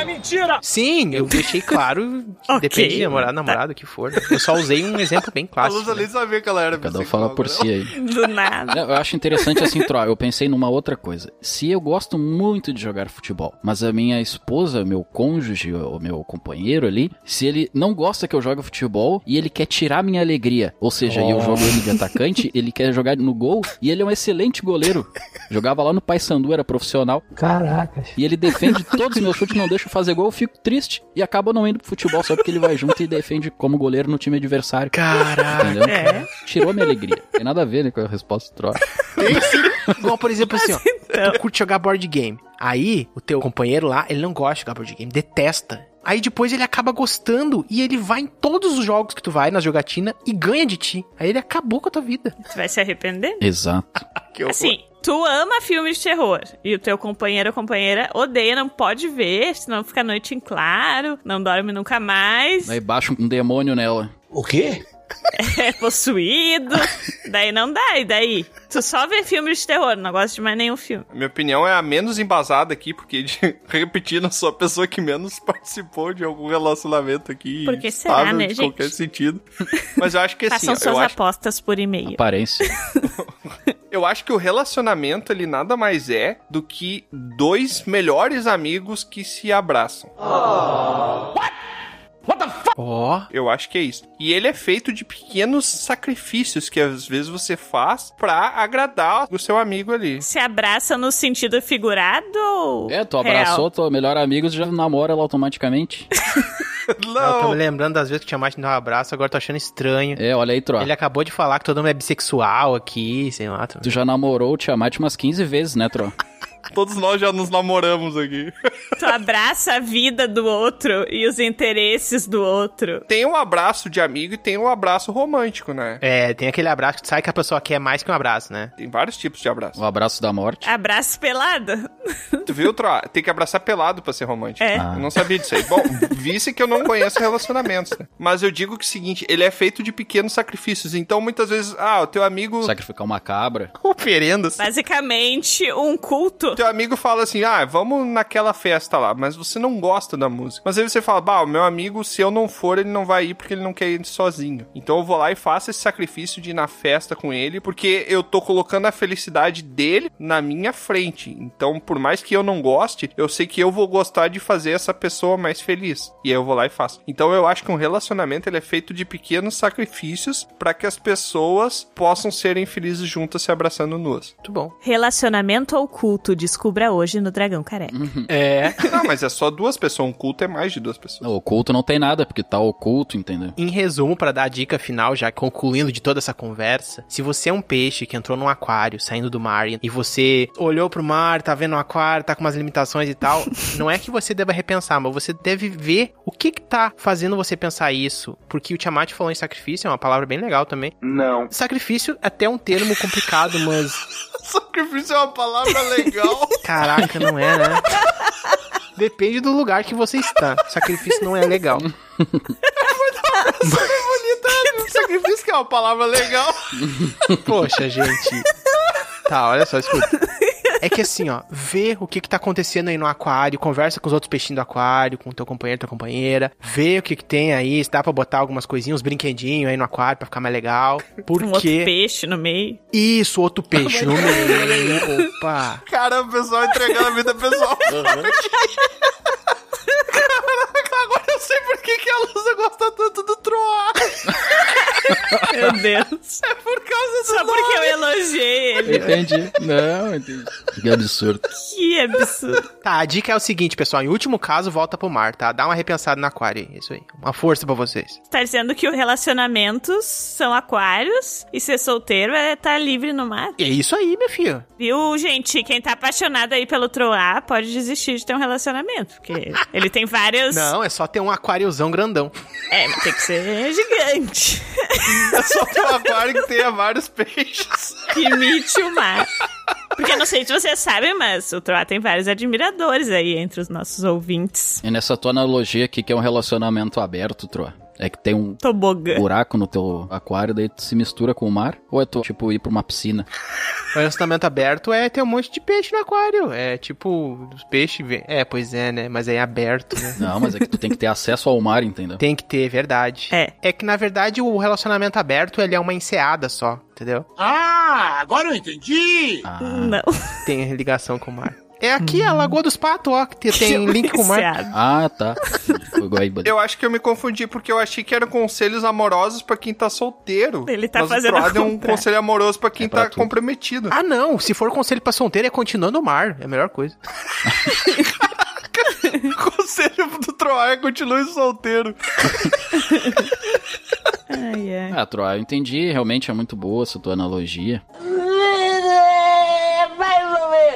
Sim, eu deixei claro. *laughs* Ok. Depende de namorado, namorado, o que for. Eu só usei um exemplo bem *laughs* A clássico. Luz ali né? sabia que ela era Cada um bissexual. fala por né? si aí. *laughs* Do nada. Eu acho interessante assim, Tro, eu pensei numa outra coisa. Se eu gosto muito de jogar futebol, mas a minha esposa, meu cônjuge, o meu companheiro ali, se ele não gosta que eu jogue futebol e ele quer tirar minha alegria, ou seja, eu jogo ele de atacante, *laughs* ele quer jogar no gol e ele é um excelente goleiro. Jogava lá no Paysandu, era profissional. Caracas. E ele defende todos os meus chutes, não deixa eu fazer gol, eu fico triste e acaba não indo pro futebol só porque ele vai junto e defende como goleiro no time adversário. Caraca. Entendeu? É. Tirou minha alegria. Tem nada a ver né, com a resposta do Tro. Igual, por exemplo, assim, ó. então. Tu curte jogar board game. Aí, o teu companheiro lá, ele não gosta de jogar board game, detesta. Aí depois ele acaba gostando e ele vai em todos os jogos que tu vai na jogatina e ganha de ti. Aí ele acabou com a tua vida. Tu vai se arrepender? Exato. *laughs* Que horror. Assim, tu ama filmes de terror e o teu companheiro ou companheira odeia, não pode ver, senão fica a noite em claro, não dorme nunca mais, Aí baixa um demônio nela. O quê? *laughs* é possuído. daí não dá, e daí? Tu só vê filmes de terror, não gosta de mais nenhum filme. A Minha opinião é a menos embasada aqui, porque, de, *laughs* repetindo, sou a pessoa que menos *laughs* participou de algum relacionamento aqui. Por que será, né, de gente? qualquer sentido. Mas eu acho que assim, Façam eu suas acho, apostas por e-mail. Aparência. eu acho que o relacionamento, ele nada mais é do que dois melhores amigos que se abraçam. Ó, Eu acho que é isso. E ele é feito de pequenos sacrifícios que às vezes você faz pra agradar o seu amigo ali. Se abraça no sentido figurado ou É, tu abraçou tua melhor amigo e já namora ela automaticamente. *laughs* eu tô me Não, lembrando das vezes que o Tiamat me dá um abraço, agora tô achando estranho. É, olha aí, Tro. Ele acabou de falar que todo mundo é bissexual aqui, sei lá. Tu já namorou o Tiamat umas 15 vezes, né, Tro? *laughs* todos nós já nos namoramos aqui. Tu abraça a vida do outro e os interesses do outro. Tem um abraço de amigo e tem um abraço romântico, né? É, tem aquele abraço que tu sabe que a pessoa quer mais que um abraço, né? Tem vários tipos de abraço. O abraço da morte. Abraço pelado. Tu viu, Tro? Tem que abraçar pelado pra ser romântico. É. Ah. Eu não sabia disso aí. Bom, visse que eu não conheço relacionamentos, né? Mas eu digo que é o seguinte, ele é feito de pequenos sacrifícios. Então, muitas vezes, ah, o teu amigo... Sacrificar uma cabra. *laughs* Oferendas. Basicamente, um culto. Teu amigo fala assim: ah, vamos naquela festa lá, mas você não gosta da música. Mas aí você fala, bah, o meu amigo, se eu não for, ele não vai ir porque ele não quer ir sozinho. Então eu vou lá e faço esse sacrifício de ir na festa com ele, porque eu tô colocando a felicidade dele na minha frente. Então, por mais que eu não goste, eu sei que eu vou gostar de fazer essa pessoa mais feliz. E aí eu vou lá e faço. Então eu acho que um relacionamento ele é feito de pequenos sacrifícios para que as pessoas possam serem felizes juntas se abraçando nuas. Muito bom. Relacionamento oculto, descubra hoje no Dragão Careca. É. *laughs* Não, mas é só duas pessoas. Um culto é mais de duas pessoas. O oculto não tem nada, porque tá oculto, entendeu? Em resumo, pra dar a dica final, já concluindo de toda essa conversa, se você é um peixe que entrou num aquário, saindo do mar, e você olhou pro mar, tá vendo o aquário, tá com umas limitações e tal, *laughs* não é que você deva repensar, mas você deve ver o que que tá fazendo você pensar isso. Porque o Tiamat falou em sacrifício, é uma palavra bem legal também. Não. Sacrifício é até um termo complicado, mas... *laughs* Sacrifício é uma palavra legal. Caraca, não é, né? Depende do lugar que você está. Sacrifício não é legal. Sacrifício que é uma palavra legal. Poxa, gente. Tá, olha só, escuta. É que assim, ó, vê o que que tá acontecendo aí no aquário, conversa com os outros peixinhos do aquário, com o teu companheiro, tua companheira, vê o que que tem aí, se dá pra botar algumas coisinhas, uns brinquedinhos aí no aquário pra ficar mais legal. Um outro Porque peixe no meio. isso, outro peixe no meio. Opa. Cara, o pessoal entregando a vida pessoal. *laughs* Caraca, agora eu sei por que, que a Lusa gosta tanto do Troar. *laughs* *laughs* Meu Deus. É por causa do Só porque eu elogiei ele. Entendi. Não, entendi. Que absurdo. Que absurdo. Tá, a dica é o seguinte, pessoal, em último caso, volta pro mar, tá? Dá uma repensada no aquário aí, isso aí. Uma força pra vocês. Tá dizendo que os relacionamentos são aquários e ser solteiro é estar livre no mar. É isso aí, meu filho. Viu, gente? Quem tá apaixonado aí pelo Troar pode desistir de ter um relacionamento. Porque ele tem vários. Não, é só ter um aquáriozão grandão. É, mas tem que ser gigante. É *laughs* só um aquário que tenha vários peixes. que imite o mar. Porque eu não sei se vocês sabem, mas o Troar tem vários admiradores aí entre os nossos ouvintes. E nessa tua analogia aqui, que é um relacionamento aberto, Troa. É que tem um Tobogã. buraco no teu aquário, daí tu se mistura com o mar? Ou é tu, tipo, ir pra uma piscina? *laughs* O relacionamento aberto é ter um monte de peixe no aquário. É tipo, os peixes. vêm- É, pois é, né? Mas é aberto, né? *laughs* Não, mas é que tu tem que ter acesso ao mar, entendeu? Tem que ter, verdade. É. É que na verdade o relacionamento aberto ele é uma enseada só, entendeu? Ah, agora eu entendi! Ah, Não. Tem ligação com o mar. É aqui a Lagoa dos Patos, ó, que tem *laughs* link com o mar. Ah tá. Eu acho que eu me confundi porque eu achei que eram conselhos amorosos pra quem tá solteiro. Ele tá Mas fazendo o é um conselho amoroso pra quem É pra tá tudo. comprometido. Ah, não. Se for conselho pra solteiro, é continuando no mar. É a melhor coisa. O *laughs* conselho do Troar é continue solteiro. Ai, ai. Ah, Troa, eu entendi. Realmente é muito boa essa tua analogia.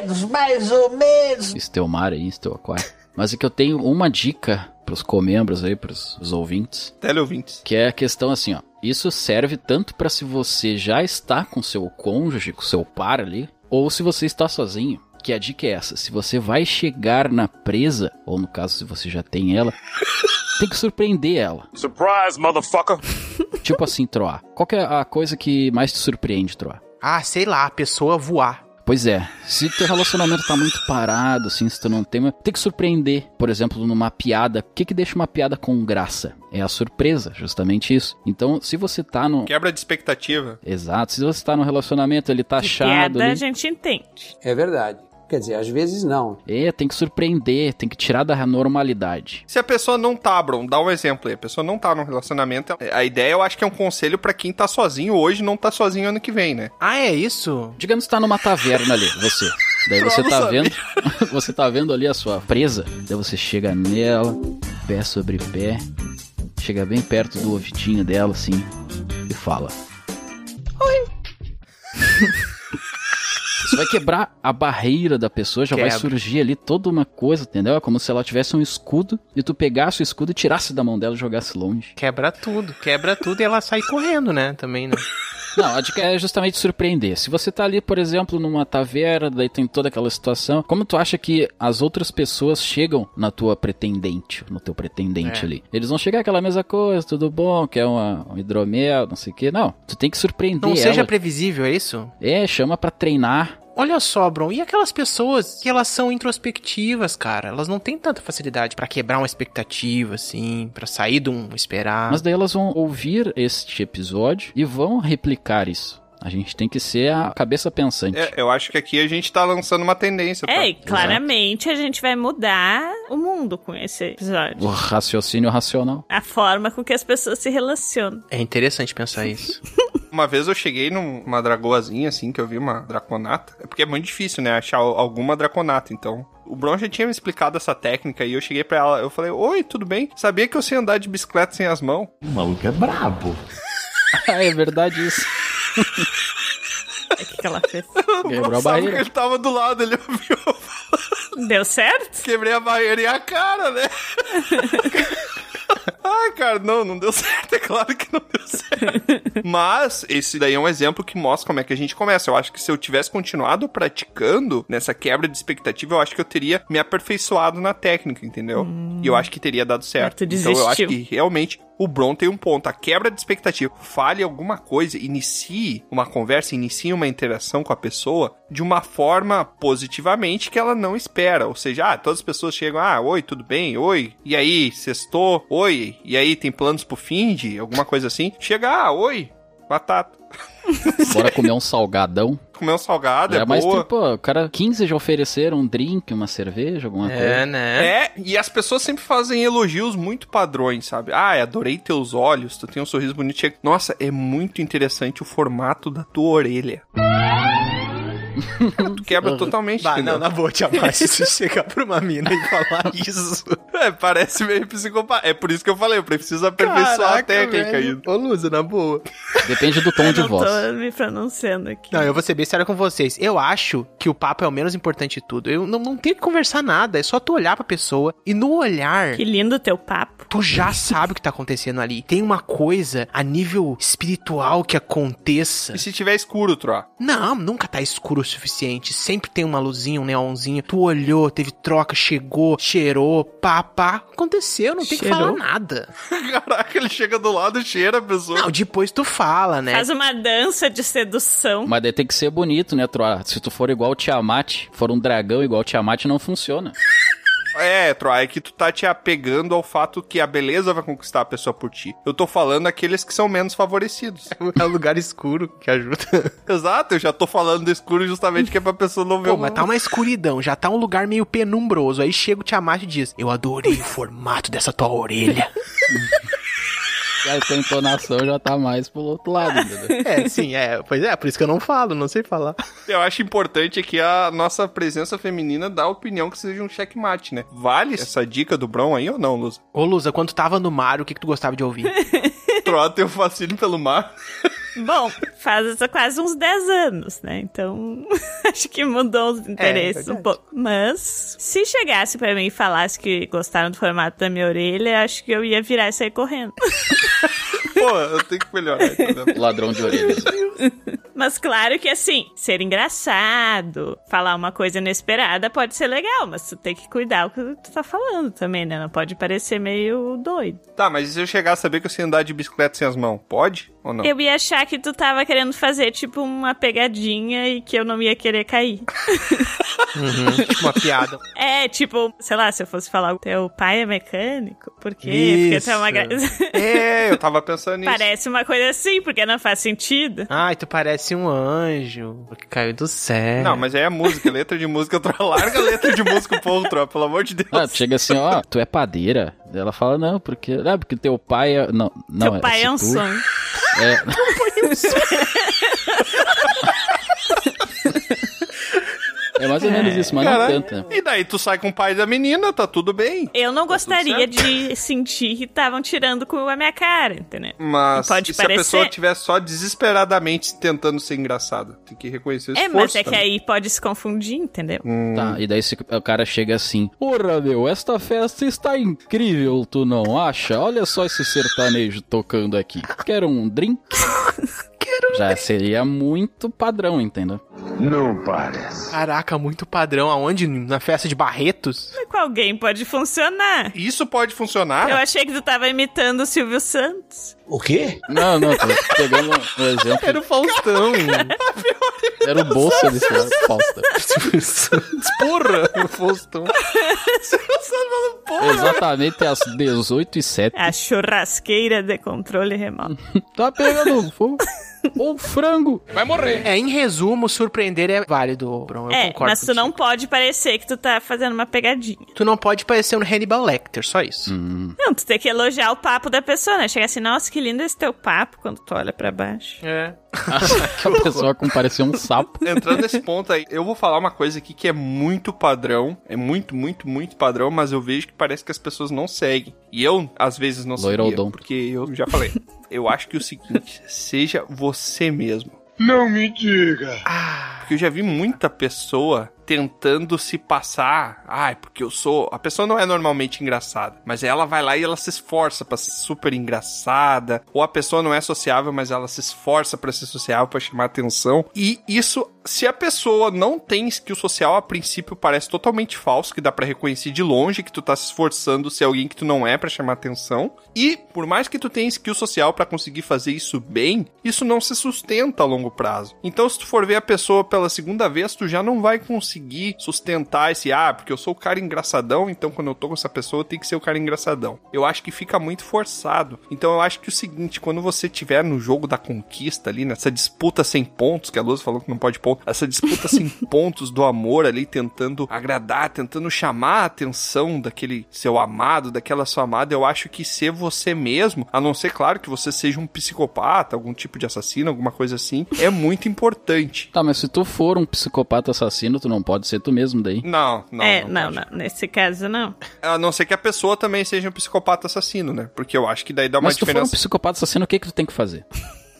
Mais ou menos, mais ou menos. Esse teu mar aí, esse teu aquário. Mas é que eu tenho uma dica pros comembros aí, pros os ouvintes. Teleouvintes. Que é a questão assim, ó. Isso serve tanto pra se você já está com seu cônjuge, com seu par ali, ou se você está sozinho. Que a dica é essa: se você vai chegar na presa, ou no caso, se você já tem ela, tem que surpreender ela. Surprise, motherfucker! Tipo assim, Troa. Qual que é a coisa que mais te surpreende, Troa? Ah, sei lá, a pessoa voar. Pois é, se teu relacionamento tá muito parado, assim, se tu não tem, tem que surpreender. Por exemplo, numa piada, o que que deixa uma piada com graça? É a surpresa, justamente isso. Então, se você tá no... Quebra de expectativa. Exato, se você tá no relacionamento, ele tá De achado piada a ali... gente entende. É verdade. Quer dizer, às vezes não. É, tem que surpreender, tem que tirar da normalidade. Se a pessoa não tá, Bron, dá um exemplo aí. A pessoa não tá num relacionamento. A ideia eu acho que é um conselho pra quem tá sozinho hoje não tá sozinho ano que vem, né? Ah, é isso? Digamos que tá numa taverna ali, você. Daí você tá vendo, *laughs* você tá vendo ali a sua presa, daí você chega nela, pé sobre pé, chega bem perto do ouvidinho dela assim e fala: *laughs* Isso vai quebrar a barreira da pessoa, já vai Quebra. surgir ali toda uma coisa, entendeu? É como se ela tivesse um escudo e tu pegasse o escudo e tirasse da mão dela e jogasse longe. Quebra tudo. Quebra tudo e ela sai correndo, né? Também, né? Não, a dica é justamente surpreender. Se você tá ali, por exemplo, numa taverna, daí tem toda aquela situação, como tu acha que as outras pessoas chegam na tua pretendente, no teu pretendente É. ali? Eles vão chegar aquela mesma coisa, tudo bom, quer uma, um hidromel, não sei o que. Não, tu tem que surpreender Não ela. seja previsível, é isso? É, chama pra treinar. Olha só, Bron, e aquelas pessoas que elas são introspectivas, cara? Elas não têm tanta facilidade pra quebrar uma expectativa, assim, pra sair de um esperar. Mas daí elas vão ouvir este episódio e vão replicar isso. A gente tem que ser a cabeça pensante. É, eu acho que aqui a gente tá lançando uma tendência. É, tá? e claramente a gente vai mudar o mundo com esse episódio. O raciocínio racional. A forma com que as pessoas se relacionam. É interessante pensar isso. *laughs* Uma vez eu cheguei numa dragoazinha, assim, que eu vi uma draconata. É porque é muito difícil, né, achar alguma draconata, então... O Bron já tinha me explicado essa técnica e eu cheguei pra ela, eu falei, oi, tudo bem? Sabia que eu sei andar de bicicleta sem as mãos? O maluco é brabo. ah, *laughs* é verdade isso. O *laughs* que, que ela fez? Quebrou a Sabe barreira. que ele tava do lado, ele *laughs* ouviu. Deu certo? Quebrei a barreira e a cara, né? Ah, cara, não, não deu *laughs* certo. É claro que não deu certo. Mas esse daí é um exemplo que mostra como é que a gente começa. Eu acho que se eu tivesse continuado praticando nessa quebra de expectativa, eu acho que eu teria me aperfeiçoado na técnica, entendeu? E eu acho que teria dado certo. Então eu acho que realmente o Bron tem um ponto. A quebra de expectativa. Fale alguma coisa, inicie uma conversa, inicie uma interação com a pessoa de uma forma positivamente que ela não espera. Ou seja, ah, todas as pessoas chegam, ah, oi, tudo bem? Oi, e aí, sextou? Oi, e aí, tem planos pro fim de alguma coisa assim? Chega, ah, oi, batata. *laughs* *laughs* Bora comer um salgadão. Comer um salgado, é, É, mas boa. tipo, o cara 15 já ofereceram um drink, uma cerveja, alguma coisa. É, né? É, e as pessoas sempre fazem elogios muito padrões, sabe? Ah, adorei teus olhos, tu tem um sorriso bonito. Nossa, é muito interessante o formato da tua orelha. Tu *laughs* quebra totalmente, Bah, entendeu? não, na boa, Tiamat, se você chegar pra uma mina e falar *laughs* isso... É, parece meio psicopata. É por isso que eu falei, eu preciso aperfeiçoar a técnica aí. Ô, Lusa, na boa. Depende do tom Eu de voz. tô me pronunciando aqui. Não, eu vou ser bem sério com vocês. Eu acho que o papo é o menos importante de tudo. Eu não, não tenho que conversar nada, é só tu olhar pra pessoa e no olhar... Que lindo teu papo. Tu já sabe o que tá acontecendo ali. Tem uma coisa a nível espiritual que aconteça. E se tiver escuro, Tro? Não, nunca tá escuro o suficiente. Sempre tem uma luzinha, um neonzinho. Tu olhou, teve troca, chegou, cheirou, pá, pá. Aconteceu, não tem que Cheirou? falar nada. *laughs* Caraca, ele chega do lado, cheira a pessoa. Não, depois tu fala, né? Faz uma dança de sedução. Mas daí tem que ser bonito, né, Troa? Se tu for igual o Tiamat, for um dragão igual o Tiamat, não funciona. É, Tro, é que tu tá te apegando ao fato que a beleza vai conquistar a pessoa por ti. Eu tô falando aqueles que são menos favorecidos. *laughs* É o lugar escuro que ajuda. *laughs* Exato, eu já tô falando do escuro justamente que é pra pessoa não ver Pô, o mas tá uma escuridão, já tá um lugar meio penumbroso. Aí chega o Tiamat e diz: Eu adorei o formato dessa tua orelha. *laughs* E aí tua entonação já tá mais pro outro lado, entendeu? é, sim, é. Pois é, por isso que eu não falo, não sei falar. Eu acho importante que a nossa presença feminina dá a opinião que seja um checkmate, né? Vale essa dica do Bron aí ou não, Luz? Ô, Lusa, quando tu tava no mar, o que, que tu gostava de ouvir? *laughs* Troa tem um fascínio pelo mar. Bom, faz quase uns 10 anos, né? Então, *laughs* acho que mudou os interesses um verdade. pouco. Mas, se chegasse pra mim e falasse que gostaram do formato da minha orelha, acho que eu ia virar e sair correndo. *laughs* Pô, eu tenho que melhorar. tá? Ladrão de orelhas. *laughs* Mas claro que assim, ser engraçado, falar uma coisa inesperada pode ser legal, mas tu tem que cuidar o que tu tá falando também, né? Não pode parecer meio doido. Tá, mas e se eu chegar a saber que eu sei andar de bicicleta sem as mãos? Pode ou não? Eu ia achar que tu tava querendo fazer, tipo, uma pegadinha e que eu não ia querer cair. *laughs* Uhum, tipo uma piada. É, tipo, sei lá, se eu fosse falar, teu pai é mecânico, por quê? Porque tu é uma... gra- *laughs* É, eu tava pensando nisso. Parece uma coisa assim, porque não faz sentido. Ai, tu parece um anjo que caiu do céu. Não, mas aí é música, letra de música, *laughs* Troa. Larga a letra de música pro outro, pelo amor de Deus. Ah, tu chega assim, ó, tu é padeira. Ela fala, não, porque. Não, porque teu pai é. Não, não teu pai se é um tu- sonho. É. *laughs* É mais ou menos isso, mas não tanto, né? E daí tu sai com o pai da menina, tá tudo bem. Eu não Tá gostaria de sentir que estavam tirando com a minha cara, entendeu? Mas Pode e se a parecer. pessoa estiver só desesperadamente tentando ser engraçada? Tem que reconhecer o É, mas é que também. aí pode se confundir, entendeu? Tá, e daí o cara chega assim: Porra, meu, esta festa está incrível, tu não acha? Olha só esse sertanejo tocando aqui. Quer um drink? *laughs* Já seria muito padrão, entendeu? Não parece. Caraca, muito padrão. Aonde? Na festa de Barretos? com alguém pode funcionar. Isso pode funcionar? Eu achei que tu tava imitando o Silvio Santos. O quê? Não, não, tô pegando um exemplo. Era o Faustão. *laughs* Era o bolso desse cara, Fausto. Porra, o Faustão. Exatamente às 18 e 07 A churrasqueira de controle remoto. *laughs* Tá pegando fogo. Ou frango. Vai morrer. É, em resumo, surpreender é válido, Bron. Eu é, concordo mas tu contigo. não pode parecer que tu tá fazendo uma pegadinha. Tu não pode parecer um Hannibal Lecter, só isso. Não, tu tem que elogiar o papo da pessoa, né? Chegar assim, nossa, que lindo esse teu papo quando tu olha pra baixo. É. que *laughs* a pessoa com parecia um sapo. *laughs* Entrando nesse ponto aí, eu vou falar uma coisa aqui que é muito padrão. É muito, muito, muito padrão, mas eu vejo que parece que as pessoas não seguem. E eu, às vezes, não seguia, Loirodon. porque eu já falei. Eu acho que o seguinte, *laughs* seja você mesmo. Não me diga. Porque eu já vi muita pessoa tentando se passar. Ai, porque eu sou. A pessoa não é normalmente engraçada, mas ela vai lá e ela se esforça pra ser super engraçada. Ou a pessoa não é sociável, mas ela se esforça pra ser sociável, pra chamar atenção. E isso, se a pessoa não tem skill social, a princípio parece totalmente falso, que dá pra reconhecer de longe que tu tá se esforçando ser alguém que tu não é pra chamar atenção. E por mais que tu tenha skill social pra conseguir fazer isso bem, isso não se sustenta a longo prazo. Então, se tu for ver a pessoa pela segunda vez, tu já não vai conseguir sustentar esse, ah, porque eu sou o cara engraçadão, então quando eu tô com essa pessoa, tem que ser o cara engraçadão. Eu acho que fica muito forçado. Então, eu acho que o seguinte, quando você tiver no jogo da conquista ali, nessa disputa sem pontos, que a Luz falou que não pode ponto, essa disputa sem *laughs* pontos do amor ali, tentando agradar, tentando chamar a atenção daquele seu amado, daquela sua amada, eu acho que ser você mesmo, a não ser, claro, que você seja um psicopata, algum tipo de assassino, alguma coisa assim, é muito importante. Tá, mas se tu for um psicopata assassino, tu não pode ser tu mesmo daí. Não, não. é, não, não, não, nesse caso não. A não ser que a pessoa também seja um psicopata assassino, né? Porque eu acho que daí dá uma Mas se tu for um diferença. psicopata assassino, o que que tu tem que fazer?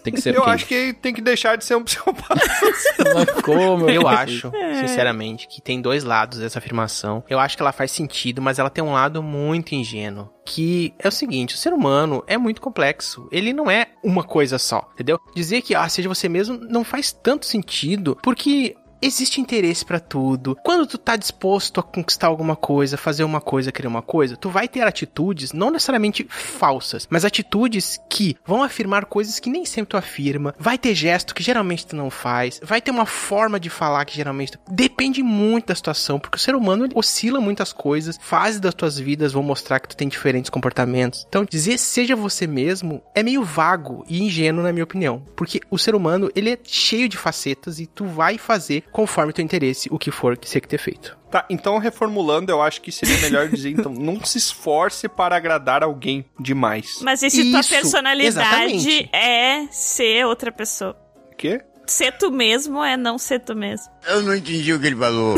Tem que ser *laughs* Eu quem? acho que tem que deixar de ser um psicopata. *laughs* Mas como? Eu acho, sinceramente, que tem dois lados dessa afirmação. Eu acho que ela faz sentido, mas ela tem um lado muito ingênuo. Que é o seguinte, o ser humano é muito complexo. Ele não é uma coisa só, entendeu? Dizer que, ah, seja você mesmo, não faz tanto sentido, porque existe interesse pra tudo. Quando tu tá disposto a conquistar alguma coisa, fazer uma coisa, querer uma coisa, tu vai ter atitudes não necessariamente falsas, mas atitudes que vão afirmar coisas que nem sempre tu afirma. Vai ter gesto que geralmente tu não faz, vai ter uma forma de falar que geralmente tu... depende muito da situação, porque o ser humano oscila muitas coisas, fases das tuas vidas vão mostrar que tu tem diferentes comportamentos. Então, dizer seja você mesmo é meio vago e ingênuo na minha opinião, porque o ser humano ele é cheio de facetas e tu vai fazer conforme teu interesse o que for que você que ter feito. Tá, então reformulando, eu acho que seria melhor *laughs* dizer, então, não se esforce para agradar alguém demais. Mas e se tua personalidade exatamente. é ser outra pessoa? O quê? Ser tu mesmo é não ser tu mesmo. Eu não entendi o que ele falou.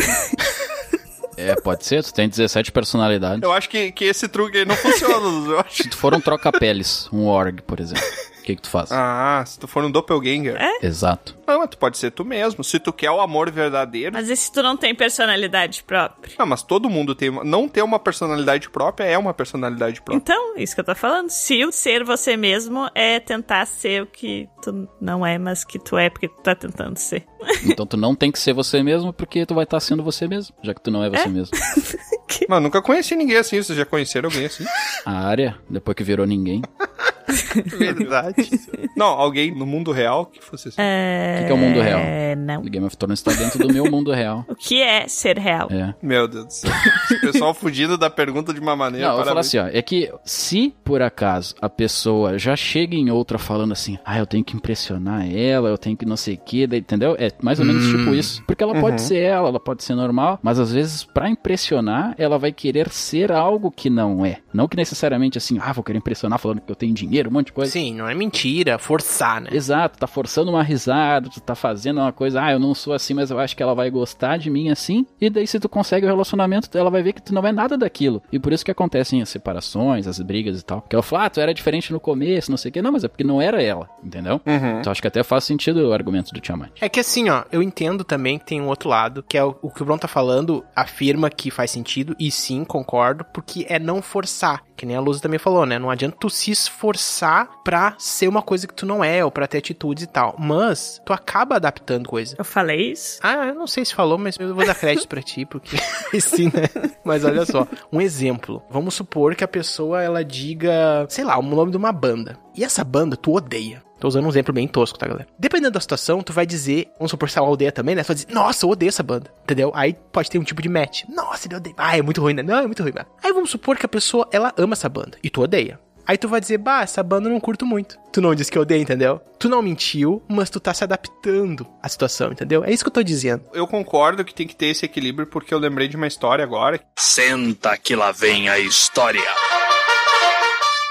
É, pode ser, tu tem 17 personalidades. Eu acho que, que esse truque aí não funciona. Eu acho. Se tu for um troca-peles, um org, por exemplo, o que que tu faz? Ah, se tu for um doppelganger. Exato. Não, mas tu pode ser tu mesmo. Se tu quer o amor verdadeiro. Mas e se tu não tem personalidade própria? Ah, mas todo mundo tem. uma- Não ter uma personalidade própria é uma personalidade própria. Então, isso que eu tô falando. Se o ser você mesmo é tentar ser o que tu não é, mas que tu é porque tu tá tentando ser. *laughs* Então tu não tem que ser você mesmo, porque tu vai estar sendo você mesmo, já que tu não é você mesmo. *laughs* Mas nunca conheci ninguém assim. Vocês já conheceram alguém assim? A área, depois que virou ninguém. *laughs* *laughs* Verdade. não, alguém no mundo real que fosse assim. É... O que, que é o mundo real? É, não. O Game of Thrones está dentro do meu mundo real. *laughs* O que é ser real? É. Meu Deus do céu. Esse pessoal fugindo da pergunta de uma maneira. Não, eu vou falar parabéns. assim, ó. É que se por acaso a pessoa já chega em outra falando assim, ah, eu tenho que impressionar ela, eu tenho que não sei o que, entendeu? É mais ou menos tipo isso. Porque ela pode ser ela, ela pode ser normal, mas às vezes pra impressionar, ela vai querer ser algo que não é. Não que necessariamente assim, ah, vou querer impressionar falando que eu tenho dinheiro, um monte de coisa. Sim, não é mentira, forçar, né? Exato, tá forçando uma risada, tu tá fazendo uma coisa, ah, eu não sou assim, mas eu acho que ela vai gostar de mim assim. E daí, se tu consegue o relacionamento, ela vai ver que tu não é nada daquilo. E por isso que acontecem as separações, as brigas e tal. Que ela fala, ah, tu era diferente no começo, não sei o quê. Não, mas é porque não era ela, entendeu? Então acho que até faz sentido o argumento do Tiamat. É que assim, ó, eu entendo também que tem um outro lado, que é o, o que o Bruno tá falando, afirma que faz sentido, e sim, concordo, porque é não forçar. Que nem a Luz também falou, né? Não adianta tu se forçar pra ser uma coisa que tu não é, ou pra ter atitudes e tal. Mas tu acaba adaptando coisa. Eu falei isso? Ah, eu não sei se falou, mas eu vou dar crédito pra ti, porque *laughs* sim, né? Mas olha só, um exemplo. Vamos supor que a pessoa ela diga, sei lá, o nome de uma banda. E essa banda tu odeia. Tô usando um exemplo bem tosco, tá, galera? Dependendo da situação, tu vai dizer, vamos supor se ela odeia também, né? Tu vai dizer, nossa, eu odeio essa banda, entendeu? Aí pode ter um tipo de match. Nossa, ele odeia. Ah, é muito ruim, né? Não, é muito ruim, né? Aí vamos supor que a pessoa, ela ama essa banda e tu odeia. Aí tu vai dizer, bah, essa banda eu não curto muito. Tu não disse que odeia, entendeu? Tu não mentiu, mas tu tá se adaptando à situação, entendeu? É isso que eu tô dizendo. Eu concordo que tem que ter esse equilíbrio porque eu lembrei de uma história agora. Senta que lá vem a história.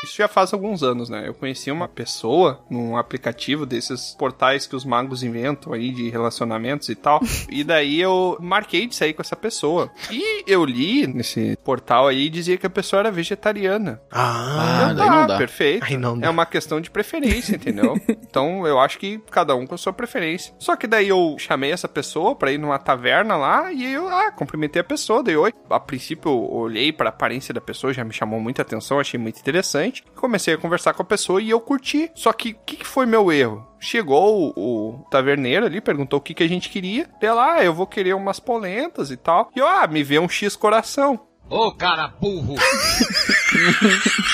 Isso já faz alguns anos, né? Eu conheci uma pessoa num aplicativo desses portais que os magos inventam aí de relacionamentos e tal. e daí eu marquei de sair com essa pessoa. E eu li nesse portal aí dizia que a pessoa era vegetariana. Ah, Ah, daí não dá. perfeito. Aí não dá. É uma questão de preferência, entendeu? *laughs* então eu acho que cada um com a sua preferência. Só que daí eu chamei essa pessoa pra ir numa taverna lá e eu, ah, cumprimentei a pessoa, dei oi. A princípio eu olhei pra aparência da pessoa, já me chamou muita atenção, achei muito interessante. Comecei a conversar com a pessoa e eu curti. Só que o que, que foi meu erro? Chegou o, o taverneiro ali, perguntou o que, que a gente queria. Lá, ah, eu vou querer umas polentas e tal. E eu, ah, me vê um X coração. Ô, cara burro. *laughs*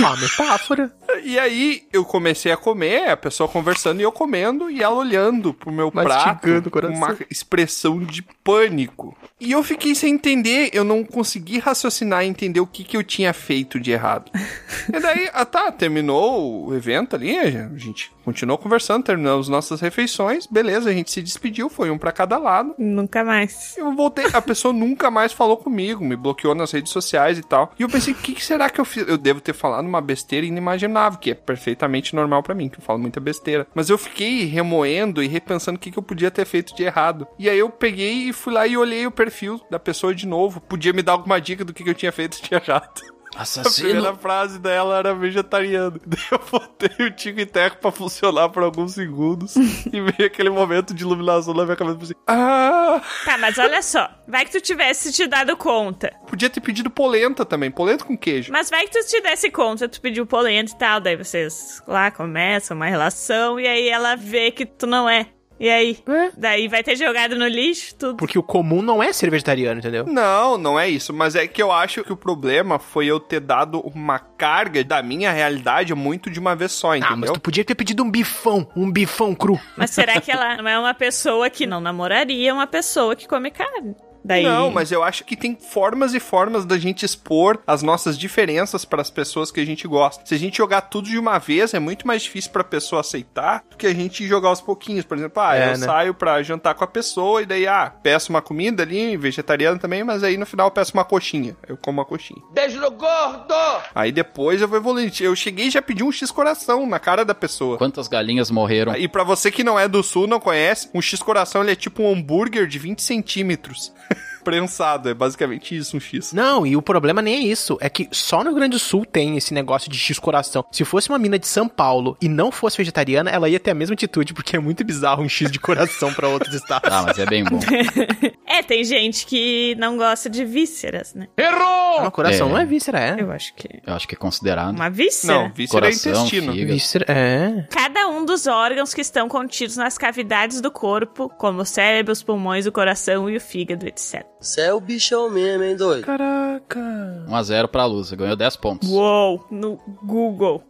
Ah, metáfora. E aí eu comecei a comer, a pessoa conversando e eu comendo e ela olhando pro meu prato Mastigando o com uma expressão de pânico. E eu fiquei sem entender, eu não consegui raciocinar e entender o que, que eu tinha feito de errado. *laughs* e daí, ah tá, terminou o evento ali, a gente continuou conversando, terminamos nossas refeições, beleza, a gente se despediu, foi um pra cada lado. Nunca mais. Eu voltei, a pessoa nunca mais falou comigo, me bloqueou nas redes sociais e tal. E eu pensei, o que, que será que eu fiz? Eu devo ter falado uma besteira inimaginável, que é perfeitamente normal pra mim, que eu falo muita besteira. Mas eu fiquei remoendo e repensando o que, que eu podia ter feito de errado. E aí eu peguei e fui lá e olhei o perfil da pessoa de novo. Podia me dar alguma dica do que, que eu tinha feito de errado. *laughs* A primeira Assassino. frase dela era vegetariano. *laughs* Daí eu botei o Tico e Teco pra funcionar por alguns segundos. *laughs* e veio aquele momento de iluminação na minha cabeça. Assim, ah! Tá, mas olha só. Vai que tu tivesse te dado conta. Podia ter pedido polenta também, polenta com queijo. Mas vai que tu te desse conta, tu pediu polenta e tal, daí vocês lá começam uma relação e aí ela vê que tu não é. E aí? É. Daí vai ter jogado no lixo tudo. Porque o comum não é ser vegetariano, entendeu? Não, não é isso. Mas é que eu acho que o problema foi eu ter dado uma carga da minha realidade muito de uma vez só, Ah, mas entendeu? tu podia ter pedido um bifão, um bifão cru. Mas será que *laughs* ela não é uma pessoa que não namoraria uma pessoa que come carne? Daí... Não, mas eu acho que tem formas e formas da gente expor as nossas diferenças para as pessoas que a gente gosta. Se a gente jogar tudo de uma vez, é muito mais difícil para a pessoa aceitar do que a gente jogar aos pouquinhos. Por exemplo, ah, É, eu né? saio para jantar com a pessoa e daí, ah, peço uma comida ali, vegetariana também, mas aí no final eu peço uma coxinha. Eu como uma coxinha. Beijo no gordo. Aí depois eu vou evoluir. Eu cheguei e já pedi um X coração na cara da pessoa. Quantas galinhas morreram? E pra você que não é do sul, não conhece, um X coração ele é tipo um hambúrguer de 20 centímetros. *laughs* Prensado, é basicamente isso, um X. Não, e o problema nem é isso. É que só no Rio Grande do Sul tem esse negócio de X coração. Se fosse uma mina de São Paulo e não fosse vegetariana, ela ia ter a mesma atitude, porque é muito bizarro um X de coração pra outros *laughs* estados. Ah, mas é bem bom. *laughs* É, tem gente que não gosta de vísceras, né? Errou. Não, coração É. não é víscera, é. Eu acho que. Eu acho que é considerado. Uma víscera? Não, víscera é Coração, intestino. fígado. Víscera, é. Cada um dos órgãos que estão contidos nas cavidades do corpo, como o cérebro, os pulmões, o coração e o fígado, etc. Você é o bichão mesmo, hein, doido? Caraca. 1x0 pra Lusa, ganhou 10 pontos. Uou, no Google.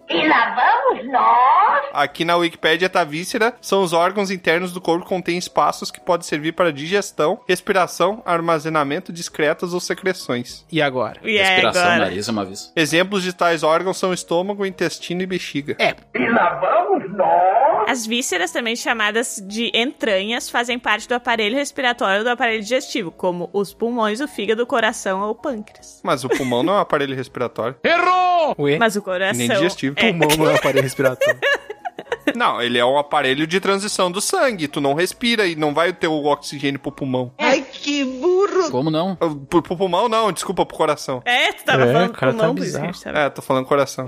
Aqui na Wikipédia tá víscera, são os órgãos internos do corpo que contêm espaços que podem servir para digestão, respiração, armazenamento de excretas ou secreções. E agora? E Respiração, agora? nariz, uma vez. Exemplos de tais órgãos são estômago, intestino e bexiga. É, As vísceras, também chamadas de entranhas, fazem parte do aparelho respiratório do aparelho digestivo, como os pulmões, o fígado, o coração ou o pâncreas. Mas o pulmão não é um aparelho respiratório. *laughs* Errou. ué. Mas o coração. Nem digestivo. É, Pulmão não é um aparelho respiratório. *laughs* Não, ele é um aparelho de transição do sangue. Tu não respira e não vai ter o oxigênio pro pulmão. Ai, que burro! Como não? Pro, pro pulmão, não, desculpa, pro coração. É, tu tava É, falando o cara tá pulmão, isso bizarro. É, tô falando coração.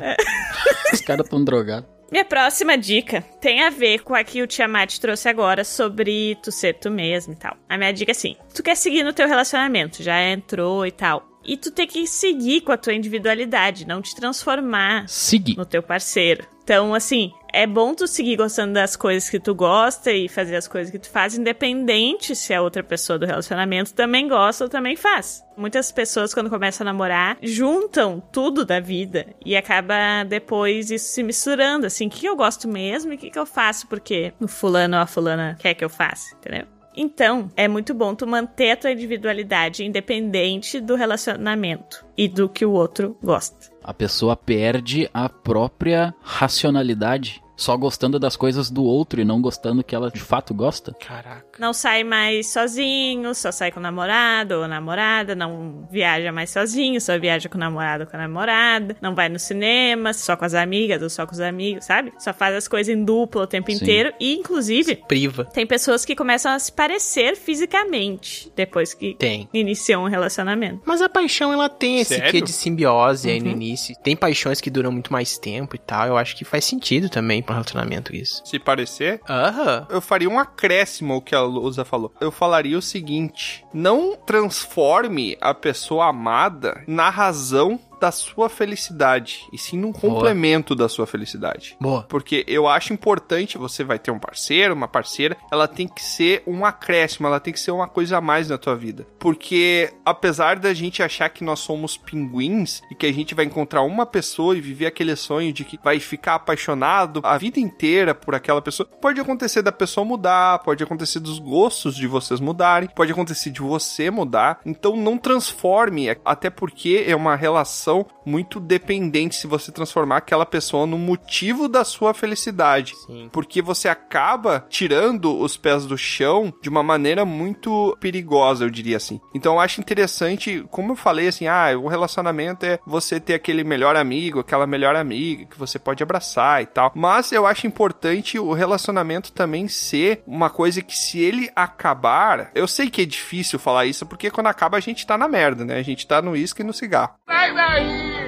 Os caras tão drogados. Minha próxima dica tem a ver com a que o Tiamat trouxe agora sobre tu ser tu mesmo e tal. A minha dica é assim: tu quer seguir no teu relacionamento, já entrou e tal. E tu tem que seguir com a tua individualidade, não te transformar Seguir. no teu parceiro. Então, assim, é bom tu seguir gostando das coisas que tu gosta e fazer as coisas que tu faz, independente se a outra pessoa do relacionamento também gosta ou também faz. Muitas pessoas, quando começam a namorar, juntam tudo da vida e acaba depois isso se misturando, assim, o que eu gosto mesmo e o que eu faço porque o fulano ou a fulana quer que eu faça, entendeu? Então, é muito bom tu manter a tua individualidade independente do relacionamento e do que o outro gosta. A pessoa perde a própria racionalidade só gostando das coisas do outro e não gostando que ela de fato gosta. Caraca. Não sai mais sozinho, só sai com o namorado ou namorada, não viaja mais sozinho, só viaja com o namorado ou com a namorada, não vai no cinema, só com as amigas ou só com os amigos, sabe? Só faz as coisas em dupla o tempo Sim. inteiro e, inclusive, Priva. tem pessoas que começam a se parecer fisicamente depois que Tem. iniciam um relacionamento. Mas a paixão, ela tem esse Sério? quê de simbiose aí no Uhum. início. Tem paixões que duram muito mais tempo e tal. Eu acho que faz sentido também pra um relacionamento isso. Se parecer, Aham. eu faria um acréscimo ao que a Lusa falou. Eu falaria o seguinte: não transforme a pessoa amada na razão da sua felicidade, e sim num Boa. complemento da sua felicidade. Boa. Porque eu acho importante, você vai ter um parceiro, uma parceira, ela tem que ser um acréscimo, ela tem que ser uma coisa a mais na tua vida. Porque apesar da gente achar que nós somos pinguins e que a gente vai encontrar uma pessoa e viver aquele sonho de que vai ficar apaixonado a vida inteira por aquela pessoa, pode acontecer da pessoa mudar, pode acontecer dos gostos de vocês mudarem, pode acontecer de você mudar. Então não transforme, até porque é uma relação muito dependente se você transformar aquela pessoa no motivo da sua felicidade. Sim. Porque você acaba tirando os pés do chão de uma maneira muito perigosa, eu diria assim. Então eu acho interessante, como eu falei assim, ah, o relacionamento é você ter aquele melhor amigo, aquela melhor amiga que você pode abraçar e tal. Mas eu acho importante o relacionamento também ser uma coisa que se ele acabar, eu sei que é difícil falar isso porque quando acaba a gente tá na merda, né? A gente tá no uísque e no cigarro.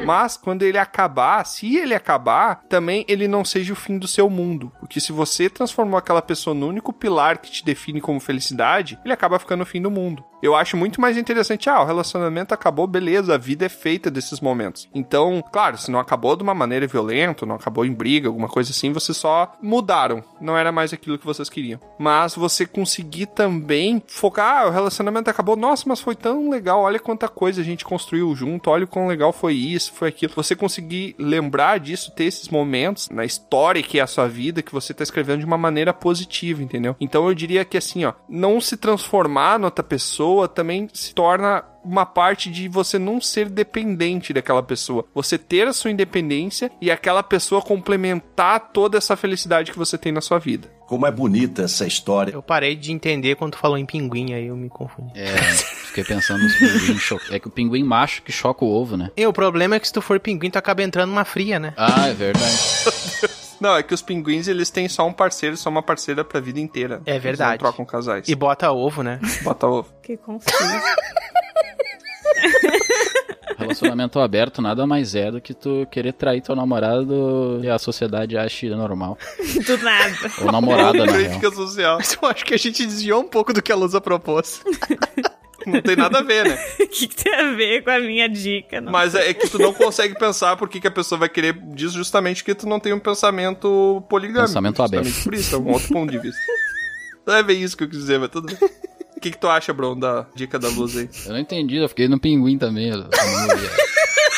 Mas quando ele acabar, se ele acabar, também ele não seja o fim do seu mundo. Porque se você transformou aquela pessoa no único pilar que te define como felicidade, ele acaba ficando o fim do mundo. Eu acho muito mais interessante, ah, o relacionamento acabou, beleza, a vida é feita desses momentos. Então, claro, se não acabou de uma maneira violenta, não acabou em briga, alguma coisa assim, vocês só mudaram. Não era mais aquilo que vocês queriam. Mas você conseguir também focar, ah, o relacionamento acabou, nossa, mas foi tão legal, olha quanta coisa a gente construiu junto, olha quão legal foi isso, foi aquilo. Você conseguir lembrar disso, ter esses momentos na história que é a sua vida, que você tá escrevendo de uma maneira positiva, entendeu? Então eu diria que assim, ó, não se transformar na outra pessoa também se torna uma parte de você não ser dependente daquela pessoa. Você ter a sua independência e aquela pessoa complementar toda essa felicidade que você tem na sua vida. Como é bonita essa história. Eu parei de entender quando tu falou em pinguim, aí eu me confundi. É, fiquei pensando nos pinguins cho- É que o pinguim macho que choca o ovo, né? E o problema é que se tu for pinguim, tu acaba entrando numa fria, né? Ah, é verdade. *laughs* Não, é que os pinguins eles têm só um parceiro, só uma parceira pra vida inteira. É verdade. Eles não trocam casais. E bota ovo, né? bota ovo. Que confuso. *laughs* Relacionamento aberto nada mais é do que tu querer trair teu namorado e a sociedade ache normal. *laughs* Do nada. Ou namorada, na real. Crítica social. Mas eu acho que a gente desviou um pouco do que a Lusa propôs. *laughs* Não tem nada a ver, né? O *laughs* que, que tem a ver com a minha dica? Não Mas é é que tu não consegue pensar por que a pessoa vai querer disso justamente que tu não tem um pensamento poligâmico. Pensamento aberto. Justamente Por isso, é um outro ponto de vista. Não é bem isso que eu quis dizer, mas tudo bem. O que, que tu acha, Bruno, da dica da luz aí? Eu não entendi, eu fiquei no pinguim também. eu-.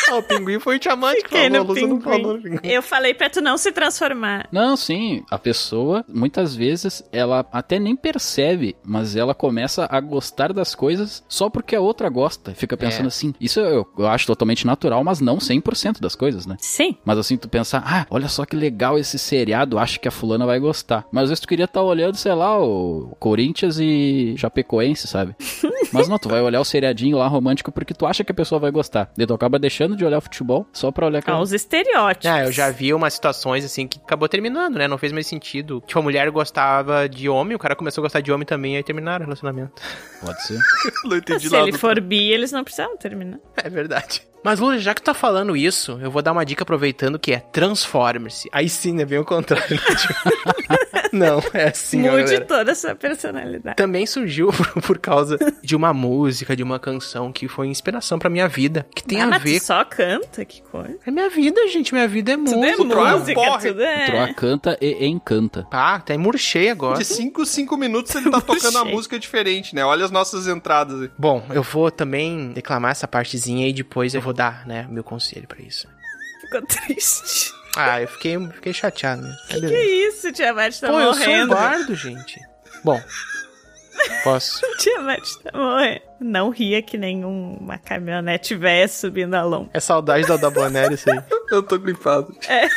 Ah, o pinguim foi o Tiamat que falou, a no Lusa não falou. Eu falei pra tu não se transformar. Não, sim, a pessoa, muitas vezes, ela até nem percebe, mas ela começa a gostar das coisas só porque a outra gosta. Fica pensando É. assim. Isso eu, eu acho totalmente natural, mas não 100% das coisas, né? Sim. Mas assim, tu pensa, ah, olha só que legal esse seriado, acho que a fulana vai gostar. Mas às vezes tu queria estar olhando, sei lá, o Corinthians e Chapecoense, sabe? *laughs* Mas não, tu vai olhar o seriadinho lá romântico porque tu acha que a pessoa vai gostar. Daí tu acaba deixando de olhar o futebol só pra olhar aquela... Aos estereótipos. Ah, eu já vi umas situações assim que acabou terminando, né? Não fez mais sentido. Tipo, a mulher gostava de homem, o cara começou a gostar de homem também, aí terminaram o relacionamento. Pode ser. *laughs* Não entendi Se nada. ele for bi, eles não precisam terminar. É verdade. Mas, Lula, já que tu tá falando isso, eu vou dar uma dica aproveitando que é Transformers. Aí sim, né? Bem o contrário. *laughs* Não, é assim, Mude galera. toda a sua personalidade. Também surgiu *laughs* por causa de uma música, de uma canção que foi inspiração pra minha vida. Que tem ah, a mas ver tu só canta, que coisa. É minha vida, gente. Minha vida é Tudo é música. música, tudo é... Troa canta e encanta. Ah, até murchei agora. De 5 5 minutos ele tá tocando uma música diferente, né? Olha as nossas entradas aí. Bom, eu vou também declamar essa partezinha e depois eu vou dar, né, meu conselho pra isso. Ficou triste. Ah, eu fiquei, fiquei chateado mesmo. Que que é isso? Tiamat tá Pô, eu sou um morrendo. bardo, gente. Bom, posso. *laughs* Tiamat tá morrendo. Não ria que nenhum uma caminhonete véia subindo a lomba. É saudade da da Bonelli isso aí. *laughs* Eu tô gripado. É.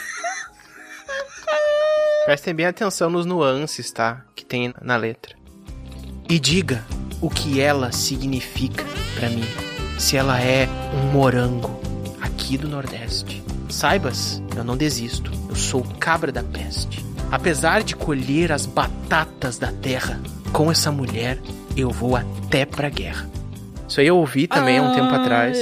Prestem bem atenção nos nuances, tá? Que tem na letra. E diga o que ela significa pra mim. Se ela é um morango aqui do Nordeste. Saibas, eu não desisto. Eu sou o cabra da peste. Apesar de colher as batatas da terra, com essa mulher eu vou até pra guerra. Isso aí eu ouvi também há um tempo atrás.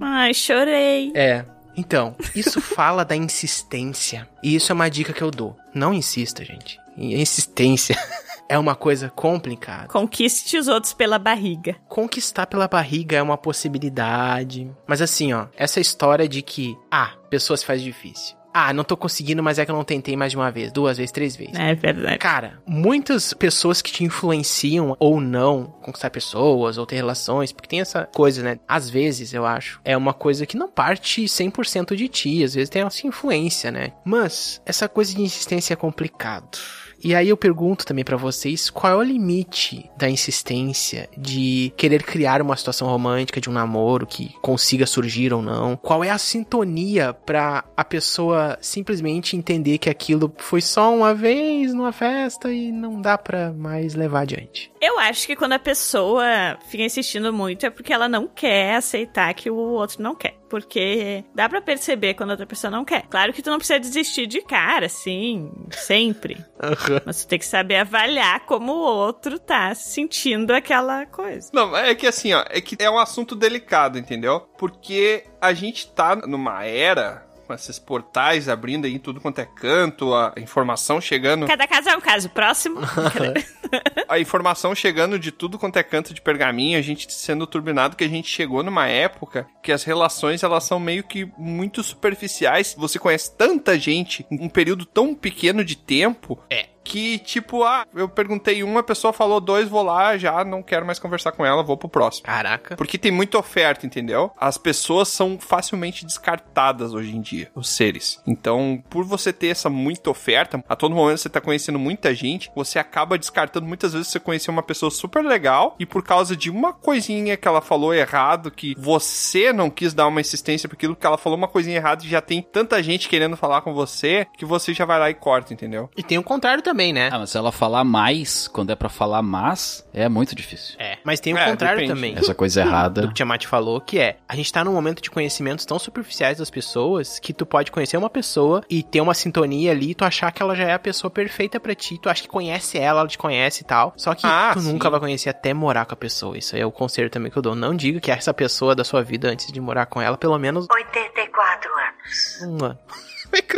Ai, chorei. É. Então, isso *laughs* fala da insistência. E isso é uma dica que eu dou. Não insista, gente. Insistência *laughs* é uma coisa complicada. Conquiste os outros pela barriga. Conquistar pela barriga é uma possibilidade. Mas assim, ó, essa história de que, ah, pessoa se faz difícil. Ah, não tô conseguindo, mas é que eu não tentei mais de uma vez, duas vezes, três vezes. É verdade. Cara, muitas pessoas que te influenciam ou não conquistar pessoas ou ter relações, porque tem essa coisa, né? Às vezes, eu acho, é uma coisa que não parte 100% de ti, às vezes tem essa influência, né? Mas essa coisa de insistência é complicado. E aí eu pergunto também pra vocês, qual é o limite da insistência de querer criar uma situação romântica de um namoro que consiga surgir ou não? Qual é a sintonia pra a pessoa simplesmente entender que aquilo foi só uma vez numa festa e não dá pra mais levar adiante? Eu acho que quando a pessoa fica insistindo muito é porque ela não quer aceitar que o outro não quer. Porque dá pra perceber quando a outra pessoa não quer. Claro que tu não precisa desistir de cara, assim, sempre. *laughs* Mas tu tem que saber avaliar como o outro tá sentindo aquela coisa. Não, é que assim, ó, é que é um assunto delicado, entendeu? Porque a gente tá numa era com esses portais abrindo aí em tudo quanto é canto, a informação chegando. Cada caso é um caso. Próximo. *laughs* *laughs* a informação chegando de tudo quanto é canto de pergaminho, a gente sendo turbinado que a gente chegou numa época que as relações elas são meio que muito superficiais. Você conhece tanta gente em um período tão pequeno de tempo. É que, tipo, ah, eu perguntei uma, a pessoa falou dois, vou lá, já não quero mais conversar com ela, vou pro próximo. Caraca. Porque tem muita oferta, entendeu? As pessoas são facilmente descartadas hoje em dia, os seres. Então, por você ter essa muita oferta, a todo momento você tá conhecendo muita gente, você acaba descartando muitas vezes você conhecer uma pessoa super legal e por causa de uma coisinha que ela falou errado, que você não quis dar uma insistência porque aquilo que ela falou uma coisinha errada e já tem tanta gente querendo falar com você que você já vai lá e corta, entendeu? E tem o contrário também também, né? Ah, mas se ela falar mais, quando é para falar mas, é muito difícil. É, mas tem o é, contrário depende. também. Essa coisa errada. Do que o Tiamat falou, que é, a gente tá num momento de conhecimentos tão superficiais das pessoas que tu pode conhecer uma pessoa e ter uma sintonia ali e tu achar que ela já é a pessoa perfeita para ti, tu acha que conhece ela, ela te conhece e tal, só que ah, tu sim. nunca vai conhecer até morar com a pessoa. Isso aí é o conselho também que eu dou. Não diga que é essa pessoa da sua vida antes de morar com ela, pelo menos 84 anos. Um ano.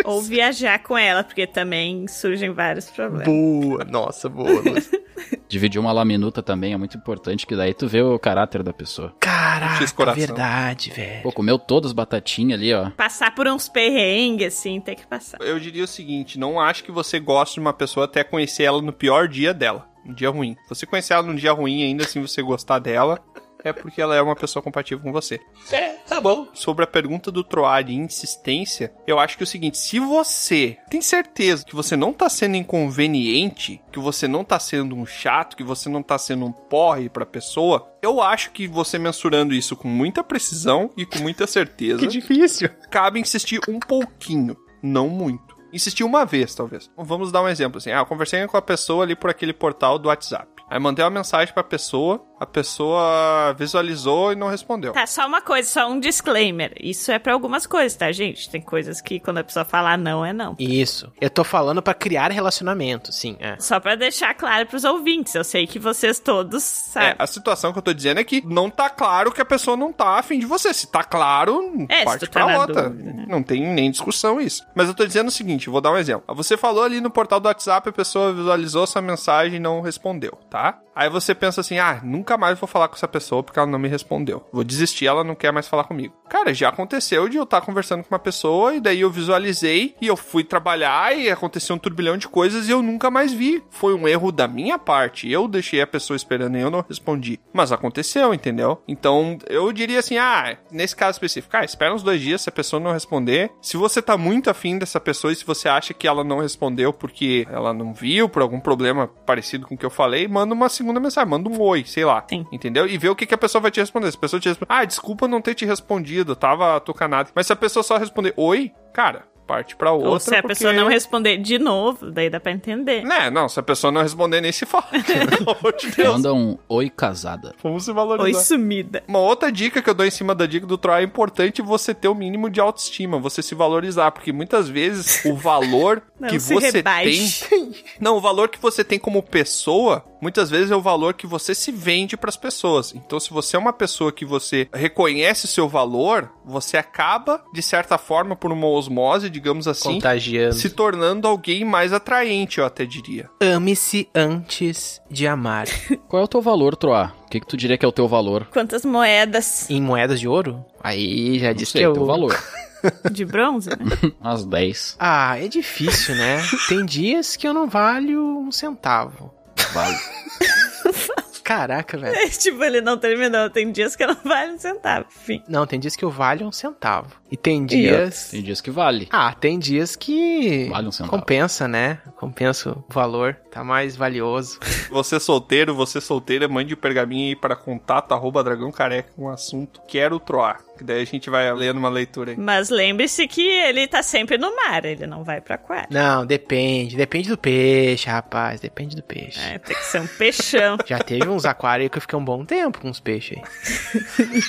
Ou viajar com ela, porque também surgem vários problemas. Boa, nossa, boa. *laughs* Dividir uma laminuta também é muito importante, que daí tu vê o caráter da pessoa. Caraca, verdade, velho. Pô, comeu todas as batatinhas ali, ó. Passar por uns perrengues, assim, tem que passar. Eu diria o seguinte, não acho que você goste de uma pessoa até conhecer ela no pior dia dela. Um dia ruim. Se você conhecer ela num dia ruim ainda assim você gostar dela, é porque ela é uma pessoa compatível com você. É, tá bom. Sobre a pergunta do Troar de insistência, eu acho que é o seguinte: se você tem certeza que você não tá sendo inconveniente, que você não tá sendo um chato, que você não tá sendo um porre pra pessoa, eu acho que você mensurando isso com muita precisão e com muita certeza. *laughs* que difícil. Cabe insistir um pouquinho, não muito. Insistir uma vez, talvez. Vamos dar um exemplo assim. Ah, eu conversei com a pessoa ali por aquele portal do WhatsApp. Aí mandei uma mensagem pra pessoa, a pessoa visualizou e não respondeu. Tá, só uma coisa, só um disclaimer. Isso é pra algumas coisas, tá, gente? Tem coisas que quando a pessoa falar não, é não. Isso. Eu tô falando pra criar relacionamento, sim. É. Só pra deixar claro pros ouvintes. Eu sei que vocês todos É, sabem. a situação que eu tô dizendo é que não tá claro que a pessoa não tá afim de você. Se tá claro, É, parte tá pra outra. dúvida, né? Não tem nem discussão isso. Mas eu tô dizendo o seguinte, vou dar um exemplo. Você falou ali no portal do WhatsApp, a pessoa visualizou sua mensagem e não respondeu, tá? Aí você pensa assim, ah, nunca mais vou falar com essa pessoa porque ela não me respondeu. Vou desistir, ela não quer mais falar comigo. Cara, já aconteceu de eu estar conversando com uma pessoa e daí eu visualizei e eu fui trabalhar e aconteceu um turbilhão de coisas e eu nunca mais vi. Foi um erro da minha parte. Eu deixei a pessoa esperando e eu não respondi. Mas aconteceu, entendeu? Então eu diria assim, ah, nesse caso específico, ah, espera uns dois dias se a pessoa não responder. Se você tá muito afim dessa pessoa e se você acha que ela não respondeu porque ela não viu, por algum problema parecido com o que eu falei, manda uma segunda mensagem, manda um oi, sei lá. Sim. Entendeu? E vê o que, que a pessoa vai te responder. Se a pessoa te responder, ah, desculpa não ter te respondido, tava tucanado. Mas se a pessoa só responder oi, cara, parte pra outra. Ou se a porque- pessoa não responder de novo, daí dá pra entender. Né, não, se a pessoa não responder, nem se fala. *laughs* Pelo *laughs* amor de Deus. Manda um oi casada. Vamos se valorizar. Oi, sumida. Uma outra dica que eu dou em cima da dica do Troy é importante você ter o mínimo de autoestima, você se valorizar, porque muitas vezes o valor *laughs* Não que você rebaixe. tem. Não, o valor que você tem como pessoa, muitas vezes é o valor que você se vende pras pessoas. Então, se você é uma pessoa que você reconhece o seu valor, você acaba, de certa forma, por uma osmose, digamos assim, Contagiando. se tornando alguém mais atraente, eu até diria. Ame-se antes de amar. *laughs* Qual é o teu valor, Troá? O que, que tu diria que é o teu valor? Quantas moedas em moedas de ouro? Aí já Não disse sei, que eu... teu valor. *laughs* de bronze, né? *laughs* Umas 10. Ah, é difícil, né? Tem dias que eu não valho um centavo. Vale. *laughs* Caraca, velho. tipo, ele não terminou. Tem dias que não vale um centavo. Enfim. Não, tem dias que eu valho um centavo. E tem dias. Tem dias que vale. Ah, tem dias que. Vale um centavo. Compensa, né? Compensa o valor. Tá mais valioso. *laughs* Você solteiro, você solteira, mande o pergaminho aí para contato arroba dragão careca com o assunto quero troar. Que daí a gente vai lendo uma leitura aí. Mas lembre-se que ele tá sempre no mar, ele não vai pra aquário. Não, depende. Depende do peixe, rapaz. Depende do peixe. É, tem que ser um peixão. *laughs* Já teve uns aquários que eu fiquei um bom tempo com os peixes aí.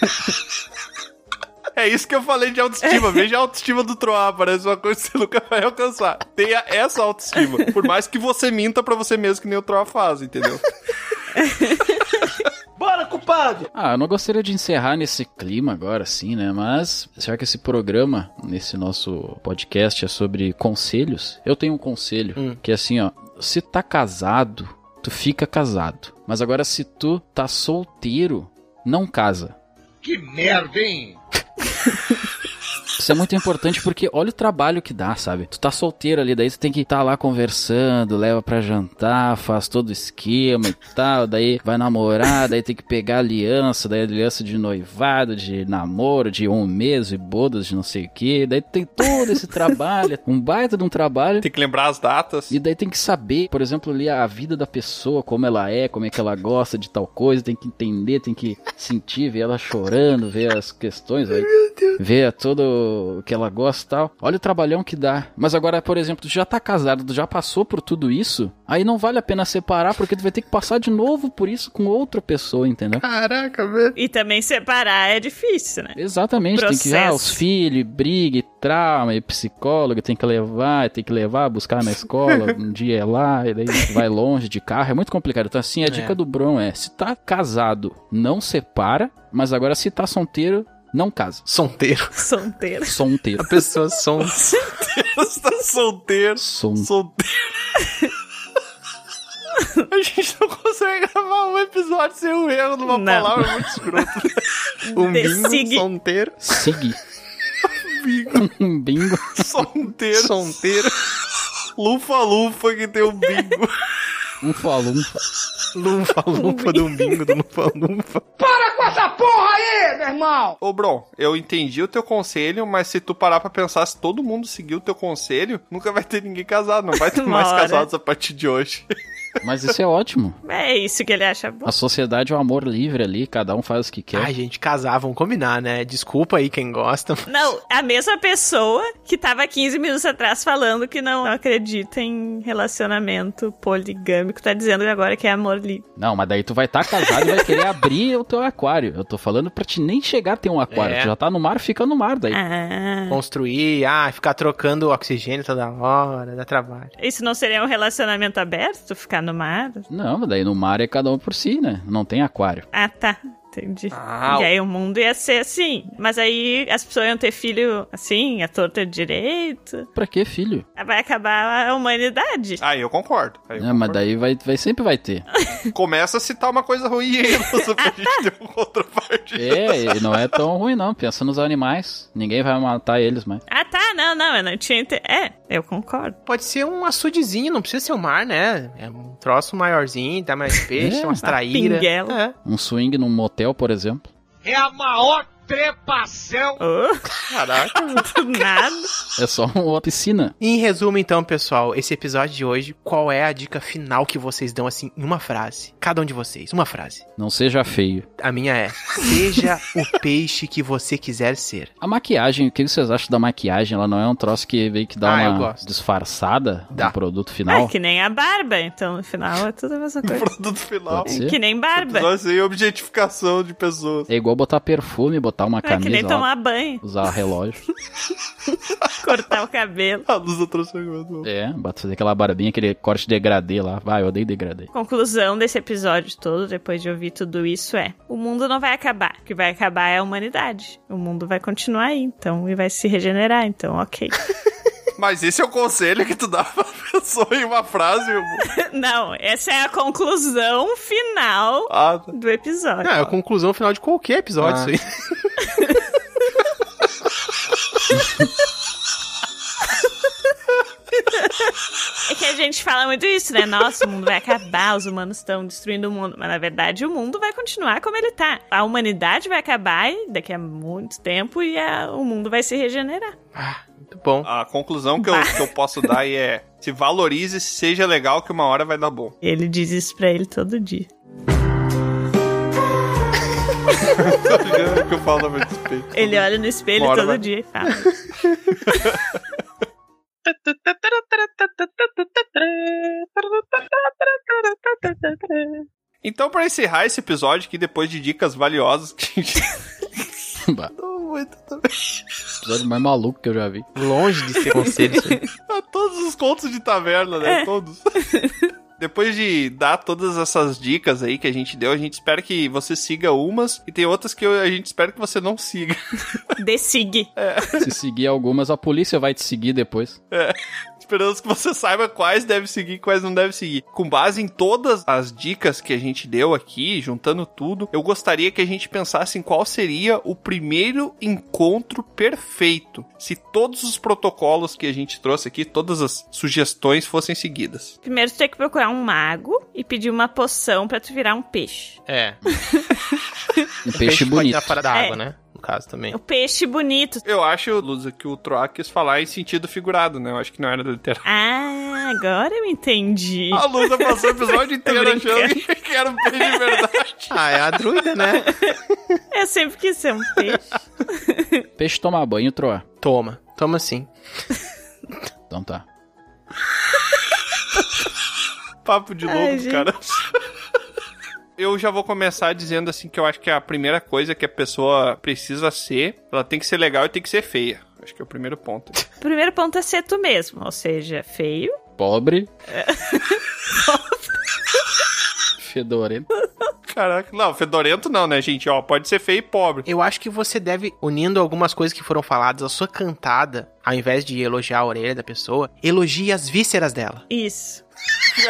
É isso que eu falei de autoestima. Veja a autoestima do Troar, parece uma coisa que você nunca vai alcançar. Tenha essa autoestima. Por mais que você minta pra você mesmo, que nem o Troar faz, entendeu? *laughs* Bora, culpado! Ah, eu não gostaria de encerrar nesse clima agora, assim, né? Mas, já que esse programa, nesse nosso podcast, é sobre conselhos, eu tenho um conselho que é assim, ó. Se tá casado, tu fica casado. Mas agora, se tu tá solteiro, não casa. Que merda, hein? *laughs* Isso é muito importante porque olha o trabalho que dá, sabe? Tu tá solteiro ali, daí tu tem que estar lá conversando, leva pra jantar, faz todo o esquema e tal, daí vai namorar, daí tem que pegar aliança, daí aliança de noivado, de namoro, de um mês, e bodas de não sei o que, daí tem todo esse trabalho, um baita de um trabalho. Tem que lembrar as datas. E daí tem que saber, por exemplo, ali a vida da pessoa, como ela é, como é que ela gosta de tal coisa, tem que entender, tem que sentir, ver ela chorando, ver as questões, aí, ver todo o que ela gosta e tal. Olha o trabalhão que dá. Mas agora, por exemplo, tu já tá casado, tu já passou por tudo isso, aí não vale a pena separar, porque tu vai ter que passar de novo por isso com outra pessoa, entendeu? Caraca, velho. E também separar é difícil, né? Exatamente, tem que ah, os filhos, briga, e trauma, e psicólogo, tem que levar, tem que levar, buscar na escola, *laughs* um dia é lá, e daí vai longe de carro, é muito complicado. Então assim, a dica do Bron é, se tá casado, não separa, mas agora se tá solteiro, não casa. Solteiro. Solteiro. Solteiro. A pessoa som. Você *laughs* tá solteiro. Som. Solteiro. *laughs* A gente não consegue gravar um episódio sem um erro numa Não. palavra muito escrota. *laughs* Um bingo solteiro. Segui. Bingo. Um bingo. Solteiro. Solteiro. Lufa-lufa que tem um bingo. Um falum. Lumfa, lumfa do bingo do lumfa, lumfa. Para com essa porra aí, meu irmão! Ô, Bron, eu entendi o teu conselho, mas se tu parar pra pensar, se todo mundo seguir o teu conselho, nunca vai ter ninguém casado. Não vai ter *laughs* mais casados a partir de hoje. *laughs* Mas isso é ótimo. É isso que ele acha bom. A sociedade é o amor livre ali, cada um faz o que quer. Ai, gente, casar, vamos combinar, né? Desculpa aí quem gosta. Não, a mesma pessoa que tava 15 minutos atrás falando que não acredita em relacionamento poligâmico, tá dizendo agora que é amor livre. Não, mas daí tu vai estar casado e vai querer *laughs* abrir o teu aquário. Eu tô falando pra te nem chegar a ter um aquário. É. Tu já tá no mar, fica no mar daí. Ah. Construir, ah, ficar trocando oxigênio toda hora, dá trabalho. Isso não seria um relacionamento aberto? Ficar no mar? Não, mas daí no mar é cada um por si, né? Não tem aquário. Ah, tá. Entendi. Ah, e aí o mundo ia ser assim. Mas aí as pessoas iam ter filho assim, a torta de direito. Pra que, filho? Vai acabar a humanidade. Aí eu concordo. Aí eu mas concordo. daí vai, vai, sempre vai ter. *laughs* Começa a citar uma coisa ruim aí, *laughs* moça, pra gente ter uma contrapartida. É, e não é tão ruim não. Pensa nos animais. Ninguém vai matar eles, mas. Ah, tá. Não, não, eu não tinha. Ente... É, eu concordo. Pode ser um açudezinho, não precisa ser um mar, né? É um troço maiorzinho, dá mais *laughs* peixe, É. umas traíras. É. Um swing num motel, por exemplo. É a maior trepação. Oh, Caraca. *laughs* do nada. É só uma piscina. Em resumo, então, pessoal, esse episódio de hoje, qual é a dica final que vocês dão, assim, em uma frase? Cada um de vocês, uma frase. Não seja feio. A minha é: seja o peixe que você quiser ser. A maquiagem, o que vocês acham da maquiagem? Ela não é um troço que veio que dá Ah, uma disfarçada Dá. no produto É final? que nem a barba, então no final é tudo a mesma *laughs* coisa. Produto final. Que nem barba. Episódio sem objetificação de pessoas. É igual botar perfume, botar uma É que camisa, nem lá, tomar banho, usar relógio. *laughs* cortar o cabelo. A luz trouxe é, fazer aquela barbinha, aquele corte degradê lá. Vai, eu odeio degradê. Conclusão desse episódio todo, depois de ouvir tudo isso, é: o mundo não vai acabar. O que vai acabar é a humanidade. O mundo vai continuar aí, então, e vai se regenerar, então, ok. *laughs* Mas esse é o conselho que tu dá *laughs* pra pessoa em uma frase. *laughs* não, essa é a conclusão final Ah, tá. do episódio. Não, é a conclusão final de qualquer episódio, Ah. isso aí. É que a gente fala muito isso, né? Nossa, o mundo vai acabar, os humanos estão destruindo o mundo. Mas na verdade o mundo vai continuar como ele tá. A humanidade vai acabar daqui a muito tempo e a- o mundo vai se regenerar. Ah, muito bom. A conclusão que eu, que eu posso dar aí é: *laughs* se valorize, seja legal, que uma hora vai dar bom. Ele diz isso pra ele todo dia. Que eu falo meu respeito. Ele olha no espelho todo vai- dia e fala. Então, pra encerrar esse episódio aqui, depois de dicas valiosas que a gente Bah, muito também. episódio mais maluco que eu já vi. Longe de ser conselho isso aí. *laughs* A todos os contos de taverna, né? É. Todos. Depois de dar todas essas dicas aí que a gente deu, a gente espera que você siga umas e tem outras que a gente espera que você não siga. Desigue. Se seguir algumas, a polícia vai te seguir depois. Esperamos que você saiba quais deve seguir e quais não deve seguir. Com base em todas as dicas que a gente deu aqui, juntando tudo, eu gostaria que a gente pensasse em qual seria o primeiro encontro perfeito. Se todos os protocolos que a gente trouxe aqui, todas as sugestões fossem seguidas. Primeiro tu tem que procurar um mago e pedir uma poção pra tu virar um peixe. É. *laughs* Um peixe pode bonito. dar fora da É. água, né? No caso também. O peixe bonito. Eu acho, Luza, que o Troá quis falar em sentido figurado, né? Eu acho que não era literal. Ah, agora eu entendi. A Luza passou o episódio *laughs* inteiro achando que era um peixe de verdade. Ah, é a druida, né? *laughs* Eu sempre quis ser um peixe. *laughs* Peixe tomar banho, troa. Toma. Toma sim. Então tá. Papo de louco, cara. Eu já vou começar dizendo assim que eu acho que a primeira coisa que a pessoa precisa ser, ela tem que ser legal e tem que ser feia. Acho que é o primeiro ponto. O *laughs* primeiro ponto é ser tu mesmo, ou seja, feio. Pobre. *laughs* Fedorento. Caraca, não, fedorento não, né, gente? Ó, pode ser feio e pobre. Eu acho que você deve, unindo algumas coisas que foram faladas, a sua cantada, ao invés de elogiar a orelha da pessoa, elogie as vísceras dela. Isso.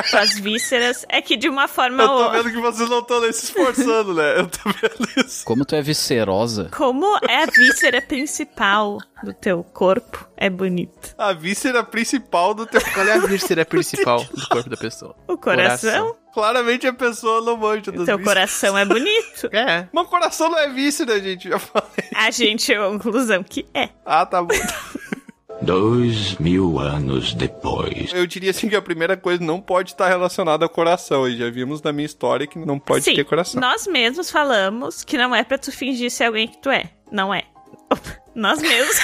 Tuas vísceras é que de uma forma Eu tô ou vendo que vocês não estão se esforçando, né? Eu tô vendo isso. Como tu é viscerosa. como é a víscera principal do teu corpo, é bonito. A víscera principal do teu. Qual é a víscera principal do corpo da pessoa? O coração, Claramente a pessoa não manja das o teu vísceras. coração é bonito. É. Mas coração não é víscera, gente. Já falei. A gente chegou à conclusão que é. Ah, tá bom. Dois mil anos depois. Eu diria assim que a primeira coisa não pode estar relacionada ao coração. E já vimos na minha história que não pode Sim, ter coração. nós mesmos falamos que não é pra tu fingir ser alguém que tu é. Não é. Opa, *laughs* nós mesmos.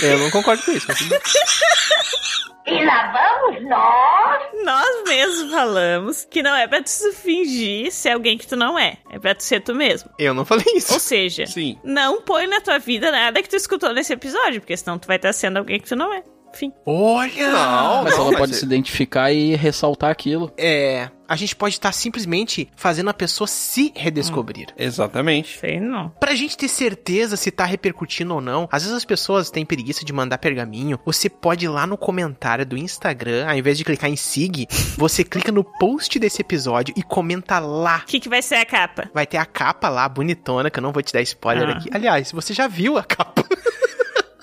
Eu não concordo com isso. Mas... *laughs* E lá vamos nós. Nós mesmos falamos que não é pra tu fingir ser alguém que tu não é. É pra tu ser tu mesmo. Eu não falei isso. Ou seja, Sim. não põe na tua vida nada que tu escutou nesse episódio, porque senão tu vai estar sendo alguém que tu não é. Enfim. Olha! Não, Mas não, ela mas pode é- se identificar e ressaltar aquilo. É. A gente pode estar simplesmente fazendo a pessoa se redescobrir. Exatamente. Sei não. Pra gente ter certeza se tá repercutindo ou não, às vezes as pessoas têm preguiça de mandar pergaminho. Você pode ir lá no comentário do Instagram, ao invés de clicar em sig, *laughs* você clica no post desse episódio e comenta lá. O que, que vai ser a capa? Vai ter a capa lá, bonitona, que eu não vou te dar spoiler Ah. aqui. Aliás, você já viu a capa.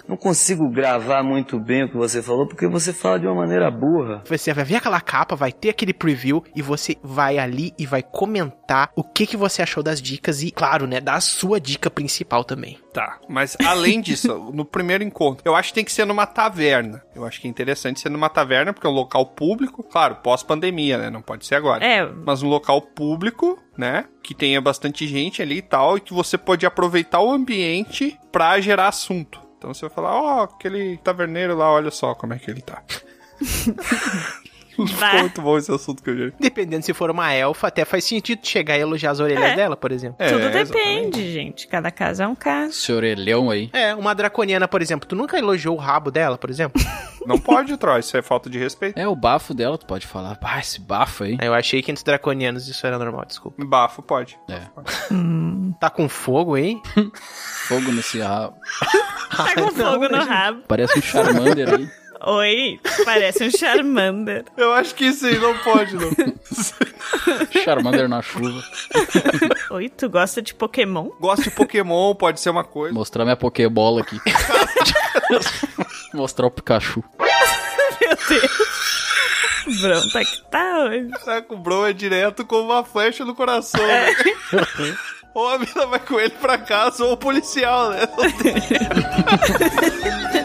Não consigo gravar muito bem o que você falou porque você fala de uma maneira burra. Você vai ver aquela capa, vai ter aquele preview e você vai ali e vai comentar o que, que você achou das dicas e, claro, né, dar a sua dica principal também. Tá, mas além *laughs* disso, no primeiro encontro, eu acho que tem que ser numa taverna. Eu acho que é interessante ser numa taverna, porque é um local público, claro, pós-pandemia, né? Não pode ser agora. É. Mas um local público, né? Que tenha bastante gente ali e tal, e que você pode aproveitar o ambiente pra gerar assunto. Então você vai falar, ó, aquele taverneiro lá, olha só como é que ele tá. *laughs* Ficou muito bom esse assunto que eu gerei. Dependendo se for uma elfa, até faz sentido chegar e elogiar as orelhas É. dela, por exemplo. É, Tudo exatamente. depende, gente. Cada caso é um caso. Esse orelhão aí. É, uma draconiana, por exemplo. Tu nunca elogiou o rabo dela, por exemplo? *laughs* Não pode, Troy, isso é falta de respeito. É, o bafo dela, tu pode falar. Ah, esse bafo aí. Eu achei que entre os draconianos isso era normal, desculpa. Bafo pode. É. Tá com fogo aí? Fogo nesse rabo. Tá com fogo no rabo. Parece um Charmander aí. Oi, parece um Charmander. *laughs* Eu acho que isso aí não pode, não. *laughs* Charmander na chuva. Oi, tu gosta de Pokémon? Gosto de Pokémon, pode ser uma coisa. Mostrar minha Pokébola aqui. Mostrar o Pikachu. Meu Deus. Pronto, aqui tá hoje. Caraca, o Bro é direto com uma flecha no coração. né? ou a mina vai com ele pra casa, ou o policial, né? *laughs*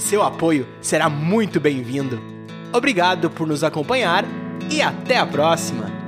Seu apoio será muito bem-vindo. Obrigado por nos acompanhar e até a próxima!